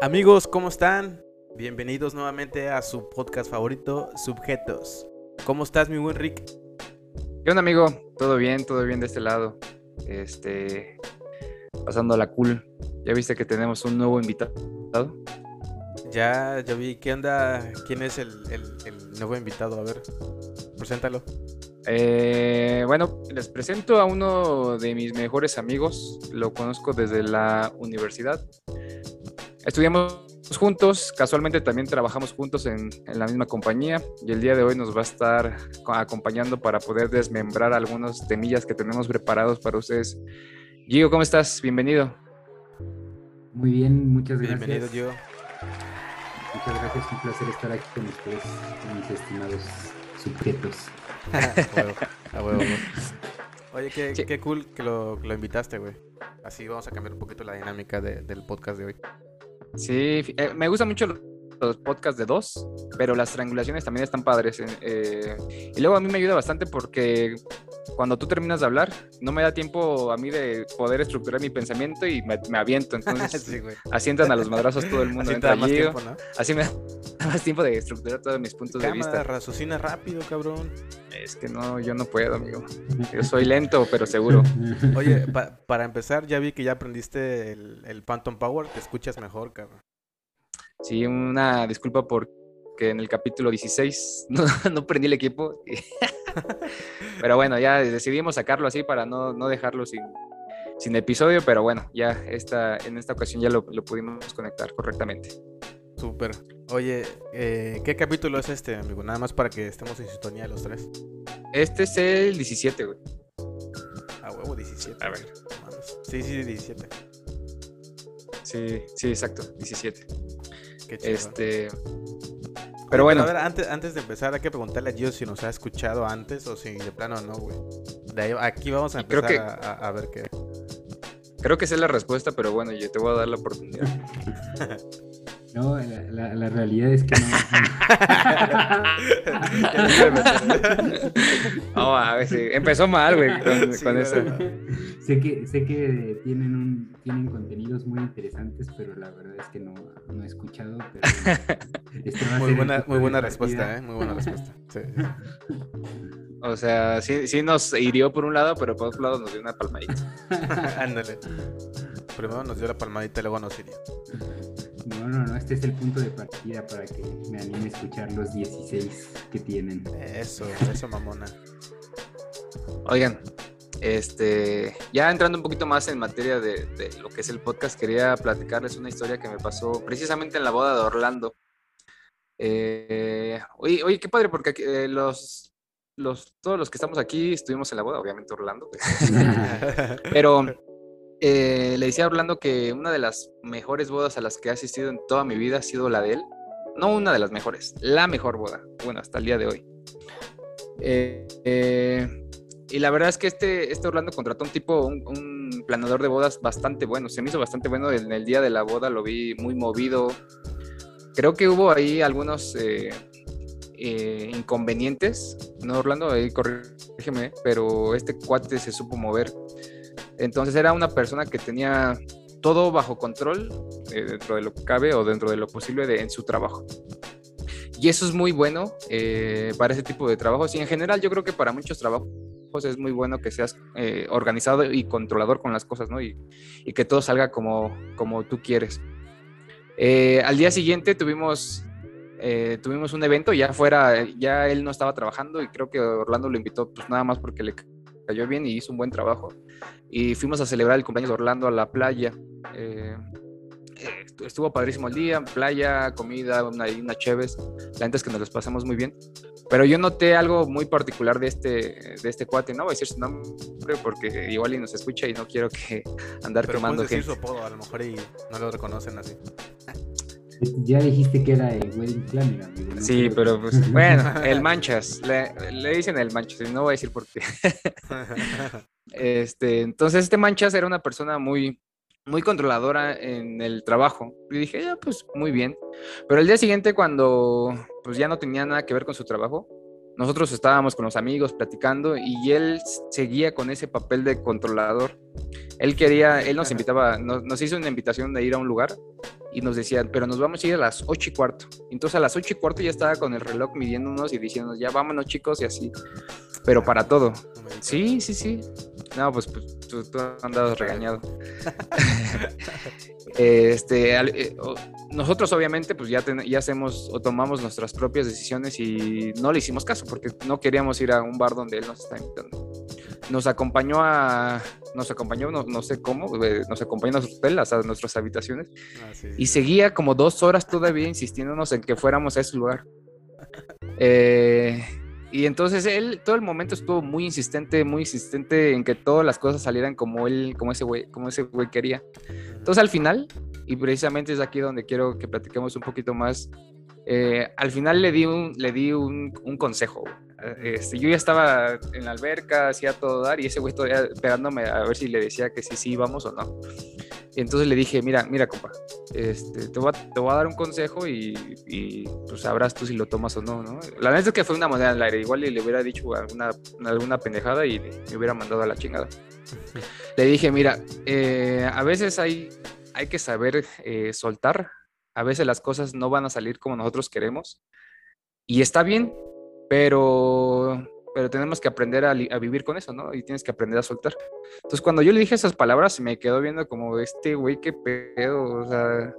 Amigos, ¿cómo están? Bienvenidos nuevamente a su podcast favorito, Subjetos. ¿Cómo estás, mi buen Rick? ¿Qué onda, amigo? Todo bien, todo bien de este lado. Este, pasando la cool. ¿Ya viste que tenemos un nuevo invitado? Ya, ya vi. ¿Qué onda? ¿Quién es el, nuevo invitado? A ver, preséntalo. Eh, bueno, les presento a uno de mis mejores amigos. Lo conozco desde la universidad. Estudiamos juntos, casualmente también trabajamos juntos en, la misma compañía y el día de hoy nos va a estar acompañando para poder desmembrar algunos temillas que tenemos preparados para ustedes. Gio, ¿cómo estás? Bienvenido. Muy bien, muchas gracias. Bienvenido, Gio. Muchas gracias, un placer estar aquí con ustedes, mis estimados sujetos. a huevo, Oye, qué, cool que lo, invitaste, güey. Así vamos a cambiar un poquito la dinámica del podcast de hoy. Sí, eh, me gustan mucho los podcasts de dos, pero las triangulaciones también están padres. Eh, y luego a mí me ayuda bastante porque cuando tú terminas de hablar, no me da tiempo a mí de poder estructurar mi pensamiento y me, aviento. Entonces, sí, así entran a los madrazos todo el mundo. Así, más tiempo, ¿no? así me da más tiempo de estructurar todos mis puntos de vista. Raciocina rápido, cabrón. Es que no, yo no puedo, amigo. Yo soy lento, pero seguro. Oye, para empezar, ya vi que ya aprendiste el, el Phantom Power. Te escuchas mejor, cabrón. Sí, una disculpa porque en el capítulo 16 no, no prendí el equipo. pero bueno, ya decidimos sacarlo así para no, no dejarlo sin, sin, episodio, pero bueno, ya esta, en esta ocasión ya lo, lo pudimos conectar correctamente. Súper. Oye, eh, ¿qué capítulo es este, amigo? Nada más para que estemos en sintonía los tres. Este es el 17, güey. A huevo, 17. A ver. Sí, sí, 17. Sí, sí, exacto, 17. Qué chido. Este. Pero bueno. a ver, antes, antes de empezar, hay que preguntarle a Gio si nos ha escuchado antes o si de plano no, güey. De ahí, aquí vamos a empezar a, ver qué. Creo que sé la respuesta, pero bueno, yo te voy a dar la oportunidad. No, la, la, realidad es que no. no, a ver, sí. empezó mal, güey, con, eso. Sé que, sé que tienen, un, tienen contenidos muy interesantes, pero la verdad es que no, no he escuchado. Este muy, buena, muy buena respuesta, ¿eh? Muy buena respuesta. Sí. O sea, sí, sí nos hirió por un lado, pero por otro lado nos dio una palmadita. Ándale. Primero nos dio la palmadita y luego nos hirió. No, no, no, este es el punto de partida para que me anime a escuchar los 16 que tienen. Eso, eso, mamona. Oigan, este, ya entrando un poquito más en materia de, lo que es el podcast, quería platicarles una historia que me pasó precisamente en la boda de Orlando. Eh, oye, oye, qué padre, porque eh, los, los, todos los que estamos aquí estuvimos en la boda, obviamente Orlando. Pero eh, le decía a Orlando que una de las mejores bodas a las que he asistido en toda mi vida ha sido la de él. No una de las mejores, la mejor boda. Bueno, hasta el día de hoy. Eh, eh, y la verdad es que este, este Orlando contrató un tipo, un, planador de bodas bastante bueno. Se me hizo bastante bueno en el día de la boda, lo vi muy movido. Creo que hubo ahí algunos inconvenientes, ¿no, Orlando? Ahí corrígeme, pero este cuate se supo mover entonces era una persona que tenía todo bajo control eh, dentro de lo que cabe o dentro de lo posible en su trabajo. Y eso es muy bueno eh, para ese tipo de trabajos y en general yo creo que para muchos trabajos es muy bueno que seas eh, organizado y controlador con las cosas, ¿no? Y, y que todo salga como, como tú quieres. al día siguiente tuvimos, tuvimos un evento, ya fuera, ya él no estaba trabajando y creo que Orlando lo invitó pues nada más porque le cayó bien y hizo un buen trabajo. Y fuimos a celebrar el cumpleaños de Orlando a la playa. Eh, estuvo padrísimo el día, playa, comida, una, una chéves. La gente es que nos los pasamos muy bien. Pero yo noté algo muy particular de este, de este cuate, no voy a decir su nombre porque igual y nos escucha y no quiero que andar Pero quemando decir su apodo a lo mejor y no lo reconocen así. Ya dijiste que era el Wedding Planner. sí, pero pues, bueno, el Manchas. Le, le, dicen el Manchas, y no voy a decir por qué. este, entonces, este Manchas era una persona muy, muy controladora en el trabajo. Y dije, ya, pues muy bien. Pero el día siguiente, cuando pues ya no tenía nada que ver con su trabajo, nosotros estábamos con los amigos platicando y él seguía con ese papel de controlador. Él quería, él nos invitaba, nos, nos hizo una invitación de ir a un lugar y nos decían, pero nos vamos a ir a las ocho y cuarto. Entonces a las ocho y cuarto ya estaba con el reloj midiéndonos y diciéndonos, ya vámonos chicos y así, pero para todo. Sí, sí, sí. No, pues, pues tú, tú andabas regañado. este, eh, nosotros obviamente pues ya, ya hacemos o tomamos nuestras propias decisiones y no le hicimos caso porque no queríamos ir a un bar donde él nos está invitando. Nos acompañó a, nos acompañó, no, no sé cómo, eh, nos acompañó a nuestro hotel, a nuestras habitaciones ah, y seguía como dos horas todavía insistiéndonos en que fuéramos a ese lugar. Eh, y entonces él todo el momento estuvo muy insistente, muy insistente en que todas las cosas salieran como él, como ese güey, como ese güey quería. Entonces al final, y precisamente es aquí donde quiero que platiquemos un poquito más, eh, al final le di un, le di un, un consejo. Este, yo ya estaba en la alberca, hacía todo dar, y ese güey todavía esperándome a ver si le decía que sí, sí, vamos o no. Entonces le dije, mira, mira, compa, este, te, voy a, te voy a dar un consejo y, y, pues sabrás tú si lo tomas o no. La verdad es que fue una moneda al aire, igual le hubiera dicho alguna, alguna pendejada y me hubiera mandado a la chingada. le dije, mira, eh, a veces hay, hay que saber eh, soltar, a veces las cosas no van a salir como nosotros queremos y está bien, pero pero tenemos que aprender a, vivir con eso, ¿no? Y tienes que aprender a soltar. Entonces, cuando yo le dije esas palabras, me quedó viendo como, este güey, qué pedo, o sea,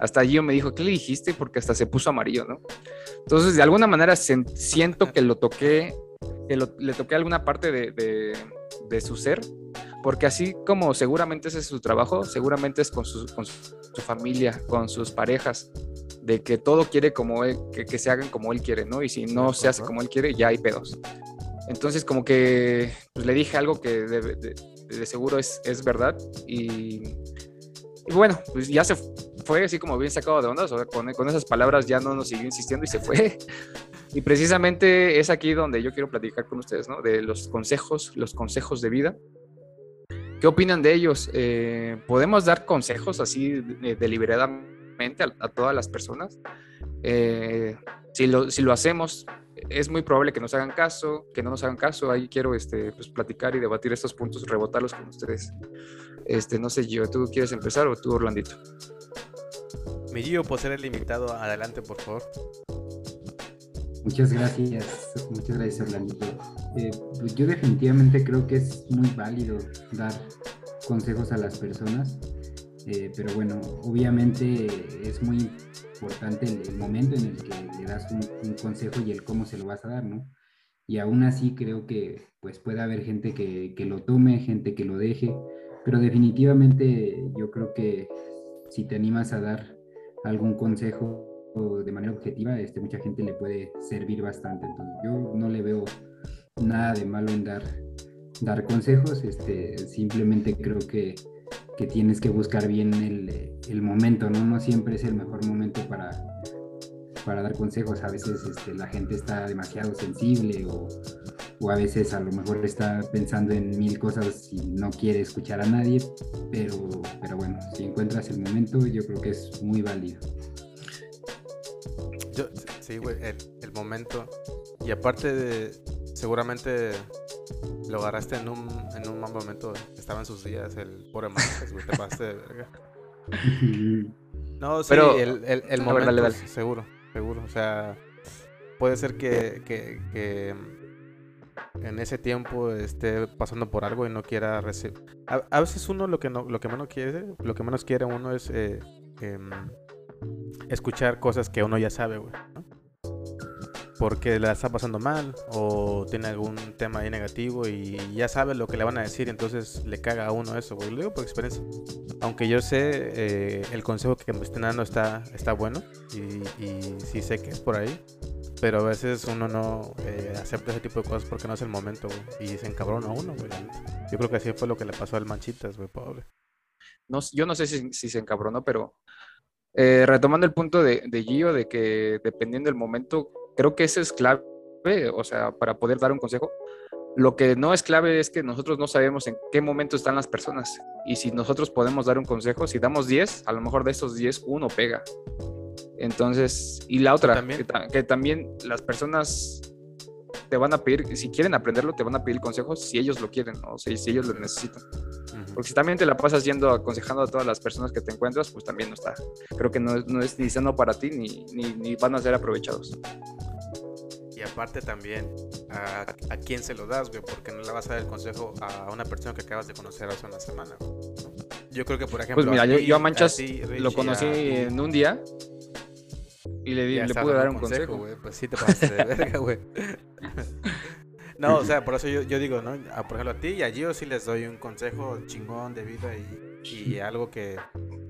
hasta allí me dijo, ¿qué le dijiste? Porque hasta se puso amarillo, ¿no? Entonces, de alguna manera siento que lo toqué, que le toqué alguna parte de, de, su ser, porque así como seguramente ese es su trabajo, seguramente es con su, con su familia, con sus parejas, de que todo quiere como él, que, que, se hagan como él quiere, ¿no? Y si no se hace como él quiere, ya hay pedos. Entonces como que pues, le dije algo que de, seguro es, es verdad y, bueno, pues ya se fue así como bien sacado de onda, o sea, con, con, esas palabras ya no nos siguió insistiendo y se fue. Y precisamente es aquí donde yo quiero platicar con ustedes, ¿no? De los consejos, los consejos de vida. ¿Qué opinan de ellos? Eh, ¿Podemos dar consejos así deliberadamente a, todas las personas? Eh, si, lo, si lo hacemos, es muy probable que nos hagan caso, que no nos hagan caso. Ahí quiero este, pues, platicar y debatir estos puntos, rebotarlos con ustedes. Este, no sé, yo, ¿tú quieres empezar o tú, Orlandito? Mi Gio, por ser el invitado, adelante, por favor. Muchas gracias, muchas gracias, Orlandito. Eh, pues yo definitivamente creo que es muy válido dar consejos a las personas, eh, pero bueno, obviamente es muy importante el, momento en el que le das un, consejo y el cómo se lo vas a dar, ¿no? Y aún así creo que pues puede haber gente que, que lo tome, gente que lo deje, pero definitivamente yo creo que si te animas a dar algún consejo de manera objetiva, este, mucha gente le puede servir bastante. Entonces yo no le veo nada de malo en dar, dar consejos, este, simplemente creo que que tienes que buscar bien el, momento, ¿no? No siempre es el mejor momento para, para dar consejos. A veces este, la gente está demasiado sensible o, o, a veces a lo mejor está pensando en mil cosas y no quiere escuchar a nadie, pero, pero bueno, si encuentras el momento, yo creo que es muy válido. sí, güey, el, el momento. Y aparte de, seguramente lo agarraste en un, en un momento, estaba en sus días, el pobre Marcos, güey, te pasaste de verga. No, sí, Pero, el, el, el momento, seguro, seguro. O sea, puede ser que, que, que, en ese tiempo esté pasando por algo y no quiera recibir. A, veces uno lo que no, lo que menos quiere, lo que menos quiere uno es eh, em, escuchar cosas que uno ya sabe, güey. Porque la está pasando mal o tiene algún tema ahí negativo y ya sabe lo que le van a decir, entonces le caga a uno eso, güey. Lo digo por experiencia. Aunque yo sé, eh, el consejo que me estén dando está, está bueno y, y, sí sé que es por ahí, pero a veces uno no eh, acepta ese tipo de cosas porque no es el momento, güey, y se encabrona a uno, güey. Yo creo que así fue lo que le pasó al Manchitas, güey, pobre. No, yo no sé si, si se encabronó, pero eh, retomando el punto de, de Gio, de que dependiendo del momento, Creo que eso es clave, o sea, para poder dar un consejo. Lo que no es clave es que nosotros no sabemos en qué momento están las personas. Y si nosotros podemos dar un consejo, si damos 10, a lo mejor de esos 10, uno pega. Entonces, y la otra, Que, también las personas te van a pedir, si quieren aprenderlo, te van a pedir consejos si ellos lo quieren, o sea, si ellos lo necesitan. Porque si también te la pasas yendo aconsejando a todas las personas que te encuentras, pues también no está. Creo que no, no es ni sano para ti ni, ni, ni, van a ser aprovechados. Aparte también, ¿a, ¿a, quién se lo das, güey? Porque no le vas a dar el consejo a una persona que acabas de conocer hace una semana. Yo creo que, por ejemplo... Pues mira, yo, a Manchas lo conocí en un día y le, le pude dar un consejo. güey. Pues sí te pasaste de verga, güey. no, o sea, por eso yo, yo digo, ¿no? A, por ejemplo, a ti y a Gio sí les doy un consejo chingón de vida y, y algo que,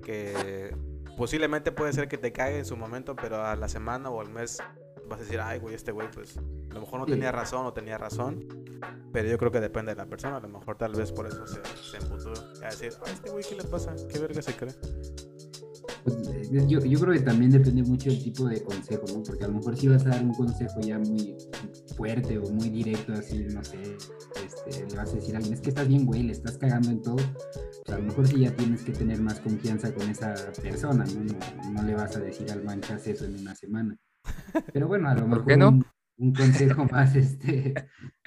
que posiblemente puede ser que te caiga en su momento, pero a la semana o al mes vas a decir, ay, güey, este güey, pues a lo mejor no tenía razón o tenía razón, pero yo creo que depende de la persona, a lo mejor tal vez por eso se, se emputó a decir, ay, este güey, ¿qué le pasa? ¿Qué verga se cree? Pues, yo, yo, creo que también depende mucho del tipo de consejo, ¿no? Porque a lo mejor si vas a dar un consejo ya muy fuerte o muy directo, así, no sé, este, le vas a decir a alguien, es que estás bien, güey, le estás cagando en todo. Pues a lo mejor sí ya tienes que tener más confianza con esa persona, ¿no? No, no le vas a decir al manchas eso en una semana. Pero bueno, a lo mejor no? un, consejo más, este,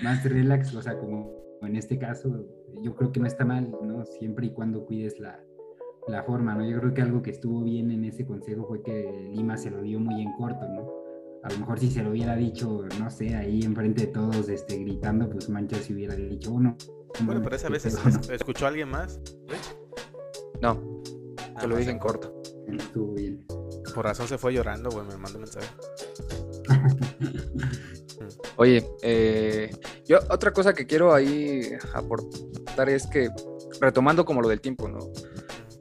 más relax, o sea, como en este caso, yo creo que no está mal, ¿no? Siempre y cuando cuides la la forma, ¿no? Yo creo que algo que estuvo bien en ese consejo fue que Lima se lo dio muy en corto, ¿no? A lo mejor si se lo hubiera dicho, no sé, ahí enfrente de todos, este, gritando, pues Manchas se hubiera dicho uno. Bueno, pero esa vez escuchó a alguien más, No, te lo dije en corto. Estuvo bien. Por razón se fue llorando, güey, me mandó un mensaje. Oye, eh, yo otra cosa que quiero ahí aportar es que, retomando como lo del tiempo, ¿no?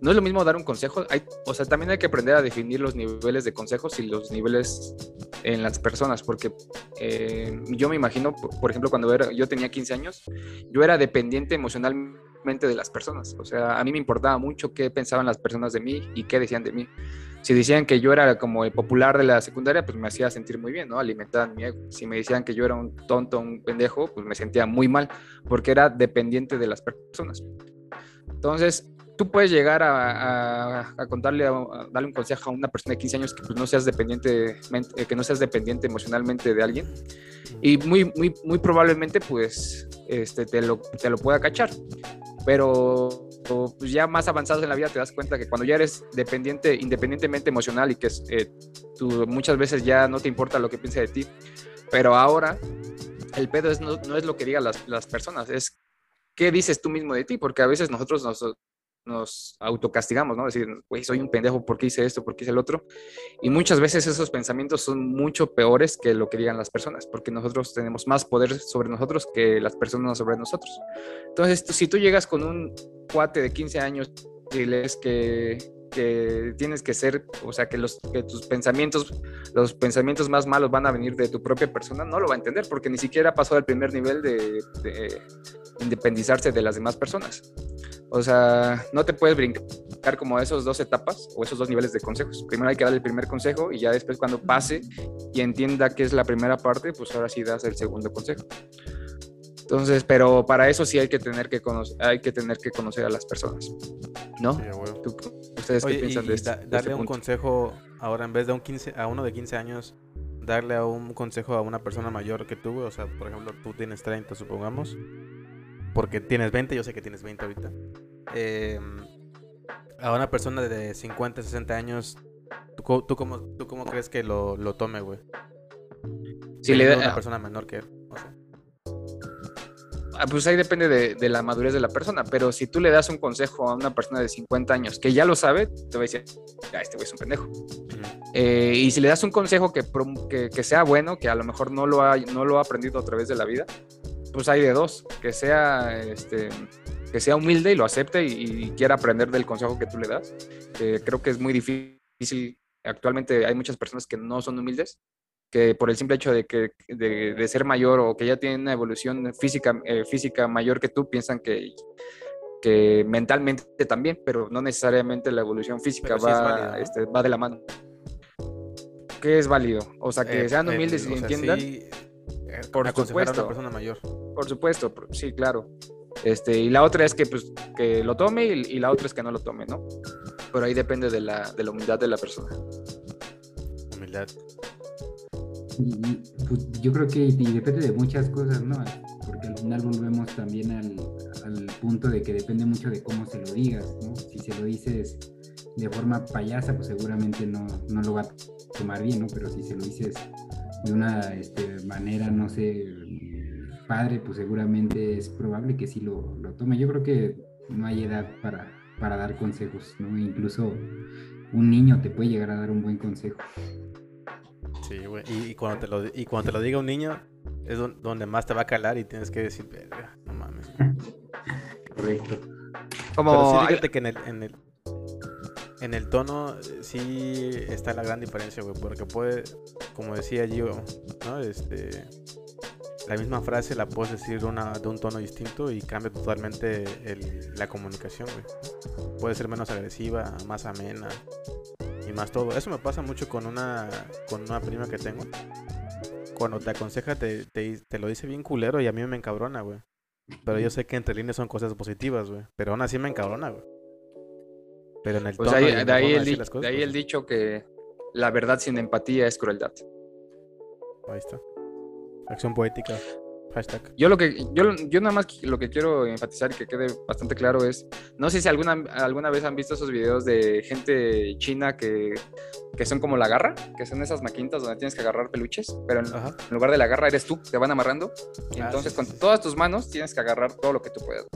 no es lo mismo dar un consejo, hay, o sea, también hay que aprender a definir los niveles de consejos y los niveles en las personas, porque eh, yo me imagino, por, ejemplo, cuando yo tenía 15 años, yo era dependiente emocionalmente de las personas, o sea, a mí me importaba mucho qué pensaban las personas de mí y qué decían de mí. Si decían que yo era como el popular de la secundaria, pues me hacía sentir muy bien, ¿no? Alimentaban mi ego. Si me decían que yo era un tonto, un pendejo, pues me sentía muy mal, porque era dependiente de las personas. Entonces, tú puedes llegar a, contarle, a, darle un consejo a una persona de 15 años que pues, no seas dependiente, eh, que no seas dependiente emocionalmente de alguien y muy, muy, muy probablemente pues este, te, lo, te lo pueda cachar. Pero pues, ya más avanzados en la vida te das cuenta que cuando ya eres dependiente, independientemente emocional y que eh, tú muchas veces ya no te importa lo que piense de ti, pero ahora el pedo es, no, no es lo que digan las, las personas, es qué dices tú mismo de ti, porque a veces nosotros nos, nos autocastigamos, ¿no? Decir, güey, soy un pendejo, ¿por qué hice esto? ¿Por qué hice el otro? Y muchas veces esos pensamientos son mucho peores que lo que digan las personas, porque nosotros tenemos más poder sobre nosotros que las personas sobre nosotros. Entonces, si tú llegas con un cuate de 15 años y lees que, que tienes que ser, o sea, que, los, que tus pensamientos, los pensamientos más malos van a venir de tu propia persona, no lo va a entender, porque ni siquiera pasó al primer nivel de, de independizarse de las demás personas. O sea, no te puedes brincar como esos dos etapas o esos dos niveles de consejos. Primero hay que dar el primer consejo y ya después cuando pase y entienda que es la primera parte, pues ahora sí das el segundo consejo. Entonces, pero para eso sí hay que tener que conocer, hay que tener que conocer a las personas, ¿no? ¿Ustedes qué piensan de, esto, darle este un consejo ahora en vez de un 15, a uno de 15 años, darle un consejo a una persona mayor que tú, o sea, por ejemplo, tú tienes 30, supongamos, porque tienes 20, yo sé que tienes 20 ahorita. Em, a una persona de 50, 60 años, ¿tú, tú, cómo, tú cómo crees que lo, lo tome, güey? Si le da a una persona menor que él. Ah, pues ahí depende de, la madurez de la persona, pero si tú le das un consejo a una persona de 50 años que ya lo sabe, te va a decir, ya, este güey es un pendejo. Eh, y si le das un consejo que, que, que, sea bueno, que a lo mejor no lo, ha, no lo ha aprendido a través de la vida, pues hay de dos, que sea, este, que sea humilde y lo acepte y, quiera aprender del consejo que tú le das. creo que es muy difícil. Actualmente hay muchas personas que no son humildes, que por el simple hecho de, que, de, ser mayor o que ya tienen una evolución física, eh, física mayor que tú, piensan que, que mentalmente también, pero no necesariamente la evolución física va, este, va de la mano. ¿Qué es válido? O sea, que eh, sean humildes y entiendan. Eh, por supuesto. persona mayor. Por supuesto, sí, claro. Este, y la otra es que, pues, que lo tome y, la otra es que no lo tome, ¿no? Pero ahí depende de la, de la humildad de la persona. Humildad. Pues, yo creo que depende de muchas cosas, ¿no? Porque al final volvemos también al, al, punto de que depende mucho de cómo se lo digas, ¿no? Si se lo dices de forma payasa, pues seguramente no, no lo va a tomar bien, ¿no? Pero si se lo dices de una este, manera, no sé, padre, pues seguramente es probable que sí lo, lo tome. Yo creo que no hay edad para, para dar consejos, ¿no? Incluso un niño te puede llegar a dar un buen consejo. Sí, güey. Y, cuando te lo, y cuando te lo diga un niño, es donde más te va a calar y tienes que decir, no mames. Correcto. Como... Pero sí, fíjate que en el, en el, en el tono sí está la gran diferencia, güey, porque puede, como decía Gio, ¿no? Este, la misma frase la puedes decir una, de un tono distinto y cambia totalmente la comunicación, güey. Puede ser menos agresiva, más amena y más todo. Eso me pasa mucho con una, con una prima que tengo. Cuando te aconseja te, te, lo dice bien culero y a mí me encabrona, güey. Pero yo sé que entre líneas son cosas positivas, güey. Pero aún así me encabrona, güey. Pero en el pues tono de ahí, el, de ahí el pues dicho que la verdad sin empatía es crueldad. Ahí está. Acción poética. Hashtag. Yo lo que, yo, yo nada más lo que quiero enfatizar y que quede bastante claro es, no sé si alguna, alguna vez han visto esos videos de gente china que, que son como la garra, que son esas maquinitas donde tienes que agarrar peluches, pero en, lugar de la garra eres tú, te van amarrando. Y ah, entonces con todas tus manos tienes que agarrar todo lo que tú puedas.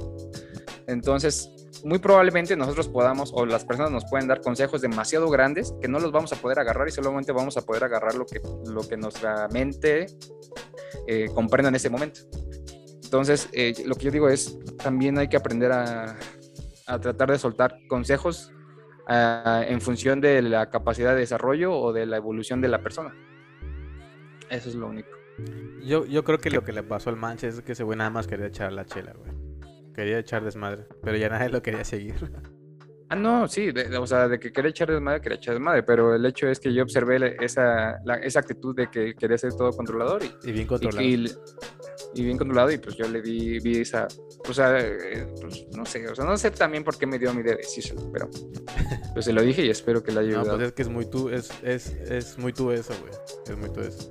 Entonces, muy probablemente nosotros podamos o las personas nos pueden dar consejos demasiado grandes que no los vamos a poder agarrar y solamente vamos a poder agarrar lo que, lo que nuestra mente eh, comprenda en ese momento. Entonces, eh, lo que yo digo es, también hay que aprender a, a tratar de soltar consejos ah, en función de la capacidad de desarrollo o de la evolución de la persona. Eso es lo único. Yo, yo creo que lo que le pasó al Manche es que ese güey nada más quería echar la chela, güey. Quería echar desmadre, pero ya nadie lo quería seguir. Ah, no, sí, o sea, de que quería echar desmadre, quería echar desmadre, pero el hecho es que yo observé esa, esa actitud de que quería ser todo controlador y, bien controlado. Y, bien controlado, y pues yo le vi, vi esa, o sea, eh, pues no sé, o sea, no sé también por qué me dio mi de decírselo, pero pues se lo dije y espero que le haya ayudado. No, pues es que es muy tú, es, es, es muy tú eso, güey, es muy tú eso.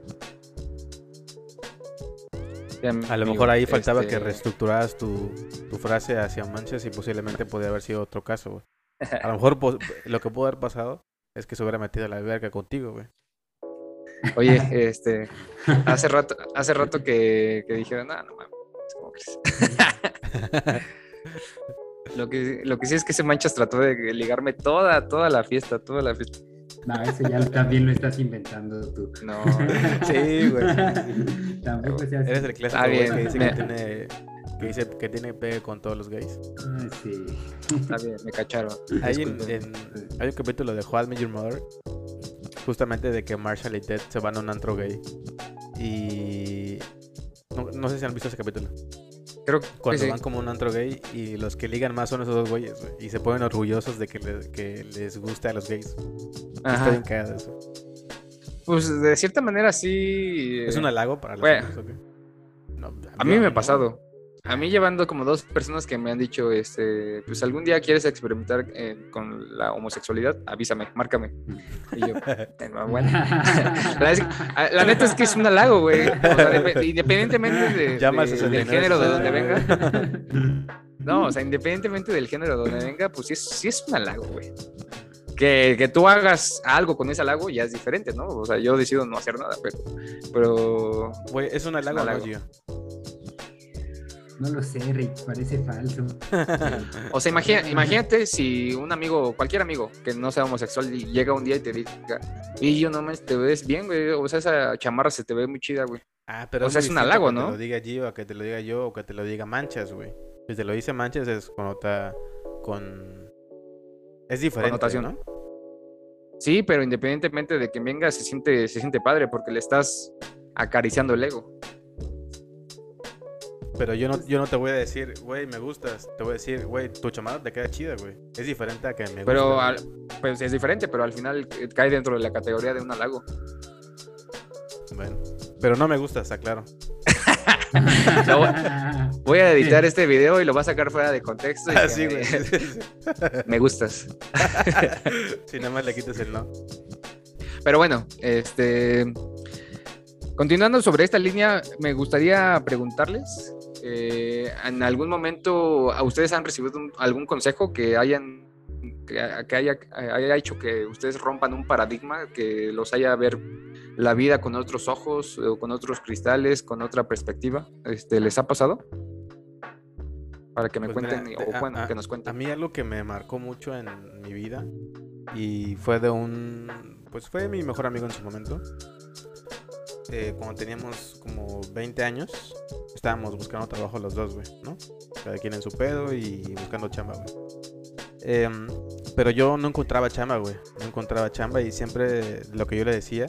A lo mejor ahí faltaba que este reestructuraras tu, tu, frase hacia manchas y posiblemente podría haber sido otro caso, güey. A lo mejor lo que pudo haber pasado es que se hubiera metido a la verga contigo, güey. Oye, este, hace rato, hace rato que, que dijeron, no, no mames, ¿cómo crees? lo, que, lo que sí es que ese manchas trató de ligarme toda, toda la fiesta, toda la fiesta. No, ese ya también lo estás inventando tú. No, sí, güey. Tampoco se hace. Eres el clásico güey que dice que tiene que dice que tiene pegue con todos los gays. Ah, sí. Está bien, me cacharon. Hay, en, hay un capítulo de How I Your Mother, justamente de que Marshall y Ted se van a un antro gay. Y no, no sé si han visto ese capítulo. Creo Cuando van como un antro gay y los que ligan más son esos dos güeyes, güey. Y se ponen orgullosos de que, que les guste a los gays. Ajá. Bien eso. Pues de cierta manera sí. Es un halago para los bueno, a mí me ha pasado. A mí llevando como dos personas que me han dicho, este, pues algún día quieres experimentar eh, con la homosexualidad, avísame, márcame. Y yo, bueno. la, neta es que es un halago, güey. independientemente de, del género de donde venga. No, o sea, independientemente del género de donde venga, pues sí es, sí es un halago, güey. Que, que, tú hagas algo con ese halago ya es diferente, ¿no? O sea, yo decido no hacer nada, pero... pero güey, es un halago, no lo sé, Rick, parece falso. o sea, imagínate si un amigo, cualquier amigo que no sea homosexual, llega un día y te diga, y yo no me te ves bien, güey. O sea, esa chamarra se te ve muy chida, güey. Ah, pero o sea, es, un halago, ¿no? Que te lo diga Gio, o que te lo diga yo, o que te lo diga Manchas, güey. Si te lo dice Manchas es está con. Es diferente, ¿no? Sí, pero independientemente de que venga, se siente, se siente padre porque le estás acariciando el ego. Pero yo no, yo no te voy a decir, güey, me gustas. Te voy a decir, güey, tu chamada te queda chida, güey. Es diferente a que me Pero, pues es diferente, pero al final cae dentro de la categoría de un halago. Bueno, pero no me gusta, está claro. voy a editar este video y lo voy a sacar fuera de contexto. Ah, sí, güey. me gustas. si nada más le quitas el no. Pero bueno, este Continuando sobre esta línea, me gustaría preguntarles, eh, ¿en algún momento a ustedes han recibido algún consejo que hayan que, haya, haya, hecho que ustedes rompan un paradigma, que los haya ver la vida con otros ojos o con otros cristales, con otra perspectiva? Este, ¿Les ha pasado? Para que me pues cuenten, o bueno, que nos cuenten. A mí algo que me marcó mucho en mi vida y fue de un, pues fue mi mejor amigo en su momento. Eh, cuando teníamos como 20 años, estábamos buscando trabajo los dos, güey, ¿no? Cada quien en su pedo y buscando chamba, güey. Em, pero yo no encontraba chamba, güey. No encontraba chamba y siempre lo que yo le decía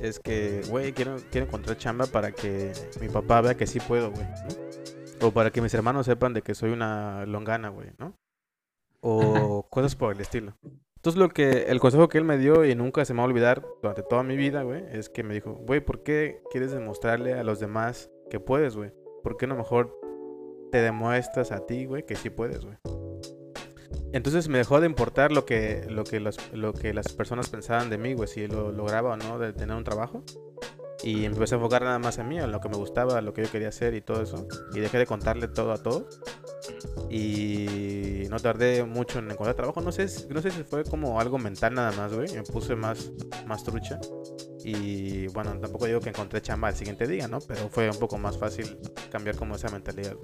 es que, güey, quiero, quiero encontrar chamba para que mi papá vea que sí puedo, güey, ¿no? O para que mis hermanos sepan de que soy una longana, güey, ¿no? O cosas por el estilo. Entonces lo que, el consejo que él me dio y nunca se me va a olvidar durante toda mi vida, güey, es que me dijo, güey, ¿por qué quieres demostrarle a los demás que puedes, güey? ¿Por qué no mejor te demuestras a ti, güey, que sí puedes, güey? Entonces me dejó de importar lo que, lo que, lo que las personas pensaban de mí, güey, si lo lograba o no de tener un trabajo. Y empecé a enfocar nada más en mí, en lo que me gustaba, lo que yo quería hacer y todo eso. Y dejé de contarle todo a todos. Y no tardé mucho en encontrar trabajo. No sé, no sé si fue como algo mental nada más, güey. Me puse más, más trucha. Y bueno, tampoco digo que encontré chamba el siguiente día, ¿no? Pero fue un poco más fácil cambiar como esa mentalidad.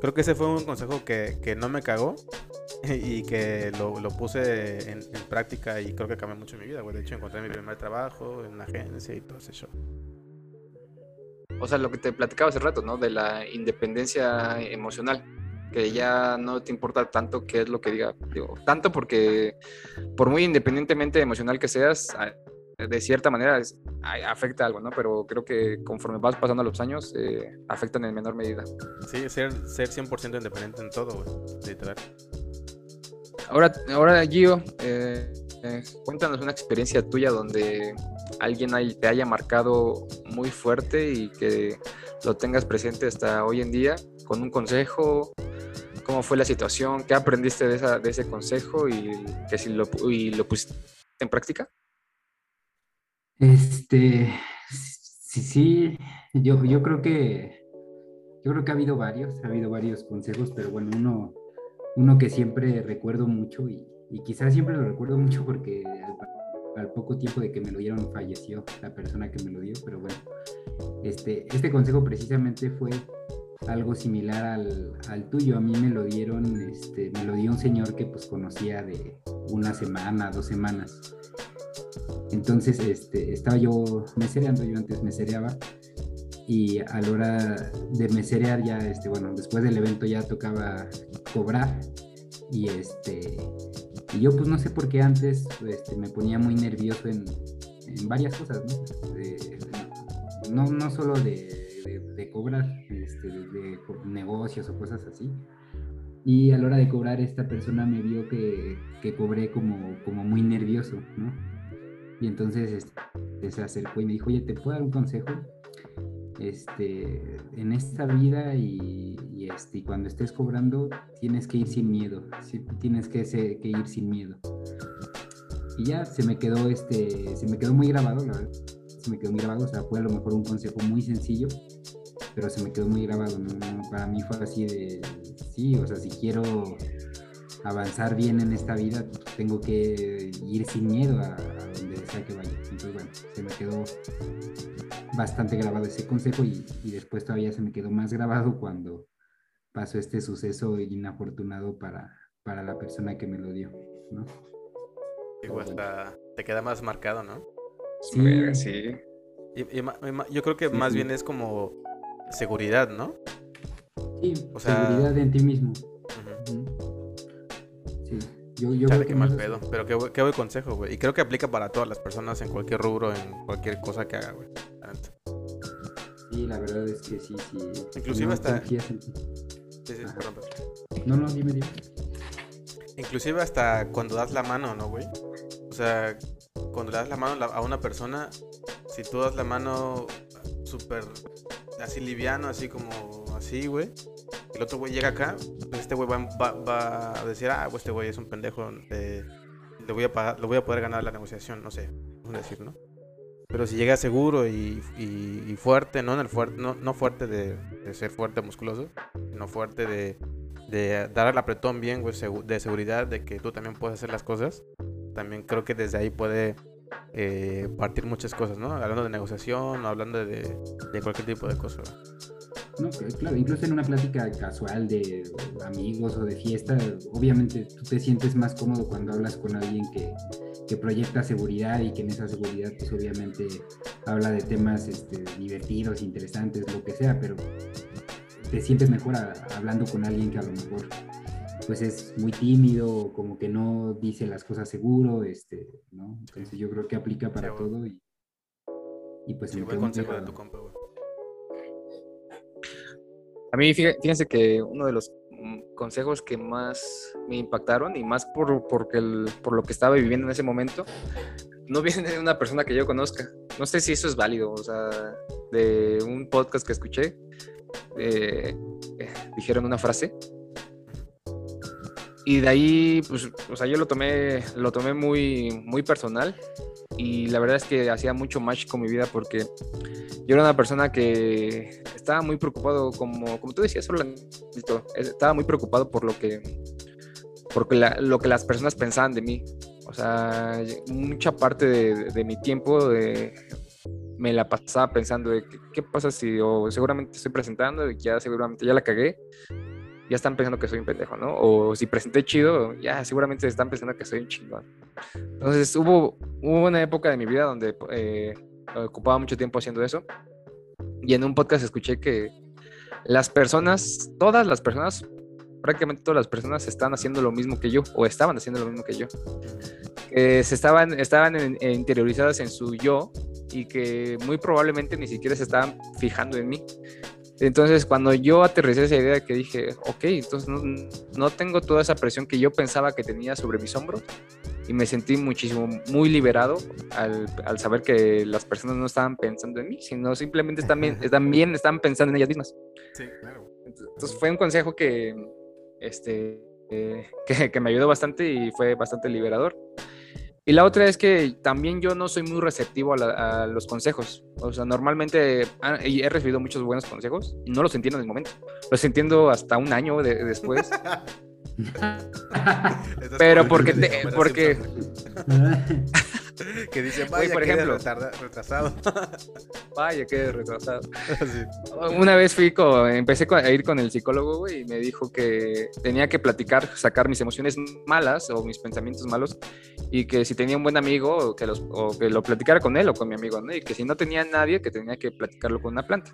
Creo que ese fue un consejo que, que no me cagó y que lo, lo puse en, en, práctica y creo que cambió mucho mi vida, güey. De hecho, encontré mi primer trabajo en la agencia y todo ese show. O sea, lo que te platicaba hace rato, ¿no? De la independencia emocional que ya no te importa tanto qué es lo que diga. Digo, tanto porque por muy independientemente emocional que seas, de cierta manera afecta algo, ¿no? Pero creo que conforme vas pasando los años, eh, afectan en menor medida. Sí, ser, ser 100% independiente en todo, literal. Ahora, ahora Gio, eh, eh, cuéntanos una experiencia tuya donde alguien te haya marcado muy fuerte y que lo tengas presente hasta hoy en día con un consejo, cómo fue la situación, qué aprendiste de, esa, de ese consejo y que si lo, y lo pusiste en práctica. Este, sí, sí, yo, yo creo que, yo creo que ha habido varios, ha habido varios consejos, pero bueno, uno, uno que siempre recuerdo mucho y, y quizás siempre lo recuerdo mucho porque al, poco tiempo de que me lo dieron falleció la persona que me lo dio, pero bueno, este, este consejo precisamente fue algo similar al, al, tuyo. A mí me lo dieron, este, me lo dio un señor que pues conocía de una semana, dos semanas. Entonces, este, estaba yo mesereando, yo antes mesereaba, y a la hora de meserear ya, este, bueno, después del evento ya tocaba cobrar, y este, y yo pues no sé por qué antes este, me ponía muy nervioso en, en varias cosas, ¿no? no, no solo de de, cobrar, este, de, negocios o cosas así. Y a la hora de cobrar, esta persona me vio que, que cobré como, como muy nervioso, ¿no? Y entonces este, se acercó y me dijo, oye, ¿te puedo dar un consejo? Este, en esta vida y, y, este, cuando estés cobrando, tienes que ir sin miedo, tienes que, que, ir sin miedo. Y ya se me quedó, este, se me quedó muy grabado, la verdad. Se me quedó muy grabado, o sea, fue a lo mejor un consejo muy sencillo, pero se me quedó muy grabado. Para mí fue así de, sí, o sea, si quiero avanzar bien en esta vida, tengo que ir sin miedo a, sea que vaya. Entonces, bueno, se me quedó bastante grabado ese consejo y, después todavía se me quedó más grabado cuando pasó este suceso inafortunado para, para la persona que me lo dio, ¿no? Te queda más marcado, ¿no? Sí. sí. Y, yo creo que más bien es como seguridad, ¿no? Sí, o sea... seguridad en ti mismo. Yo, yo qué mal pedo, pero qué, qué buen consejo, güey. Y creo que aplica para todas las personas en cualquier rubro, en cualquier cosa que haga, güey. Sí, la verdad es que sí, sí. Inclusive hasta... Sí, sí, No, no, dime, dime. Inclusive hasta cuando das la mano, ¿no, güey? O sea, cuando le das la mano a una persona, si tú das la mano súper así liviano, así como así, güey. El otro güey llega acá, este güey va, a decir, ah, pues este güey es un pendejo, le, voy a pagar, lo voy a poder ganar la negociación, no sé, vamos a decir, ¿no? Pero si llega seguro y, fuerte, no en el fuerte, no, no fuerte de, ser fuerte musculoso, sino fuerte de, de dar el apretón bien, güey, de seguridad, de que tú también puedes hacer las cosas, también creo que desde ahí puede eh, partir muchas cosas, ¿no? Hablando de negociación, hablando de, de cualquier tipo de cosa. No, claro, incluso en una plática casual de amigos o de fiesta, obviamente tú te sientes más cómodo cuando hablas con alguien que, que proyecta seguridad y que en esa seguridad pues obviamente habla de temas este, divertidos, interesantes, lo que sea, pero te sientes mejor hablando con alguien que a lo mejor pues es muy tímido, como que no dice las cosas seguro, este, ¿no? Entonces yo creo que aplica para todo y, y pues sí, buen consejo de tu compa, A mí, fíjense que uno de los mm, consejos que más me impactaron y más por, porque por lo que estaba viviendo en ese momento, no viene de una persona que yo conozca. No sé si eso es válido, o sea, de un podcast que escuché, eh, dijeron una frase y de ahí, pues, o sea, yo lo tomé, lo tomé muy, muy personal y la verdad es que hacía mucho match con mi vida porque yo era una persona que estaba muy preocupado, como, como tú decías, estaba muy preocupado por lo que, por lo que las personas pensaban de mí. O sea, mucha parte de, mi tiempo me la pasaba pensando de qué, pasa si o seguramente estoy presentando y ya seguramente ya la cagué ya están pensando que soy un pendejo, ¿no? O si presenté chido, ya seguramente están pensando que soy un chingón. Entonces hubo, hubo una época de mi vida donde eh, ocupaba mucho tiempo haciendo eso. Y en un podcast escuché que las personas, todas las personas, prácticamente todas las personas están haciendo lo mismo que yo, o estaban haciendo lo mismo que yo. Que se estaban, estaban interiorizadas en su yo y que muy probablemente ni siquiera se estaban fijando en mí. Entonces, cuando yo aterricé esa idea que dije, ok, entonces no, tengo toda esa presión que yo pensaba que tenía sobre mis hombros y me sentí muchísimo, muy liberado al, saber que las personas no estaban pensando en mí, sino simplemente también, también estaban pensando en ellas mismas. Sí, claro. Entonces, fue un consejo que, este, eh, que me ayudó bastante y fue bastante liberador. Y la otra es que también yo no soy muy receptivo a, los consejos. O sea, normalmente he recibido muchos buenos consejos y no los entiendo en el momento. Los entiendo hasta un año después. Pero porque, porque que dice, vaya, por ejemplo, retrasado. vaya, qué retrasado. Una vez fui con, empecé a ir con el psicólogo, güey, y me dijo que tenía que platicar, sacar mis emociones malas o mis pensamientos malos, y que si tenía un buen amigo, que los, o que lo platicara con él o con mi amigo, ¿no? Y que si no tenía nadie, que tenía que platicarlo con una planta.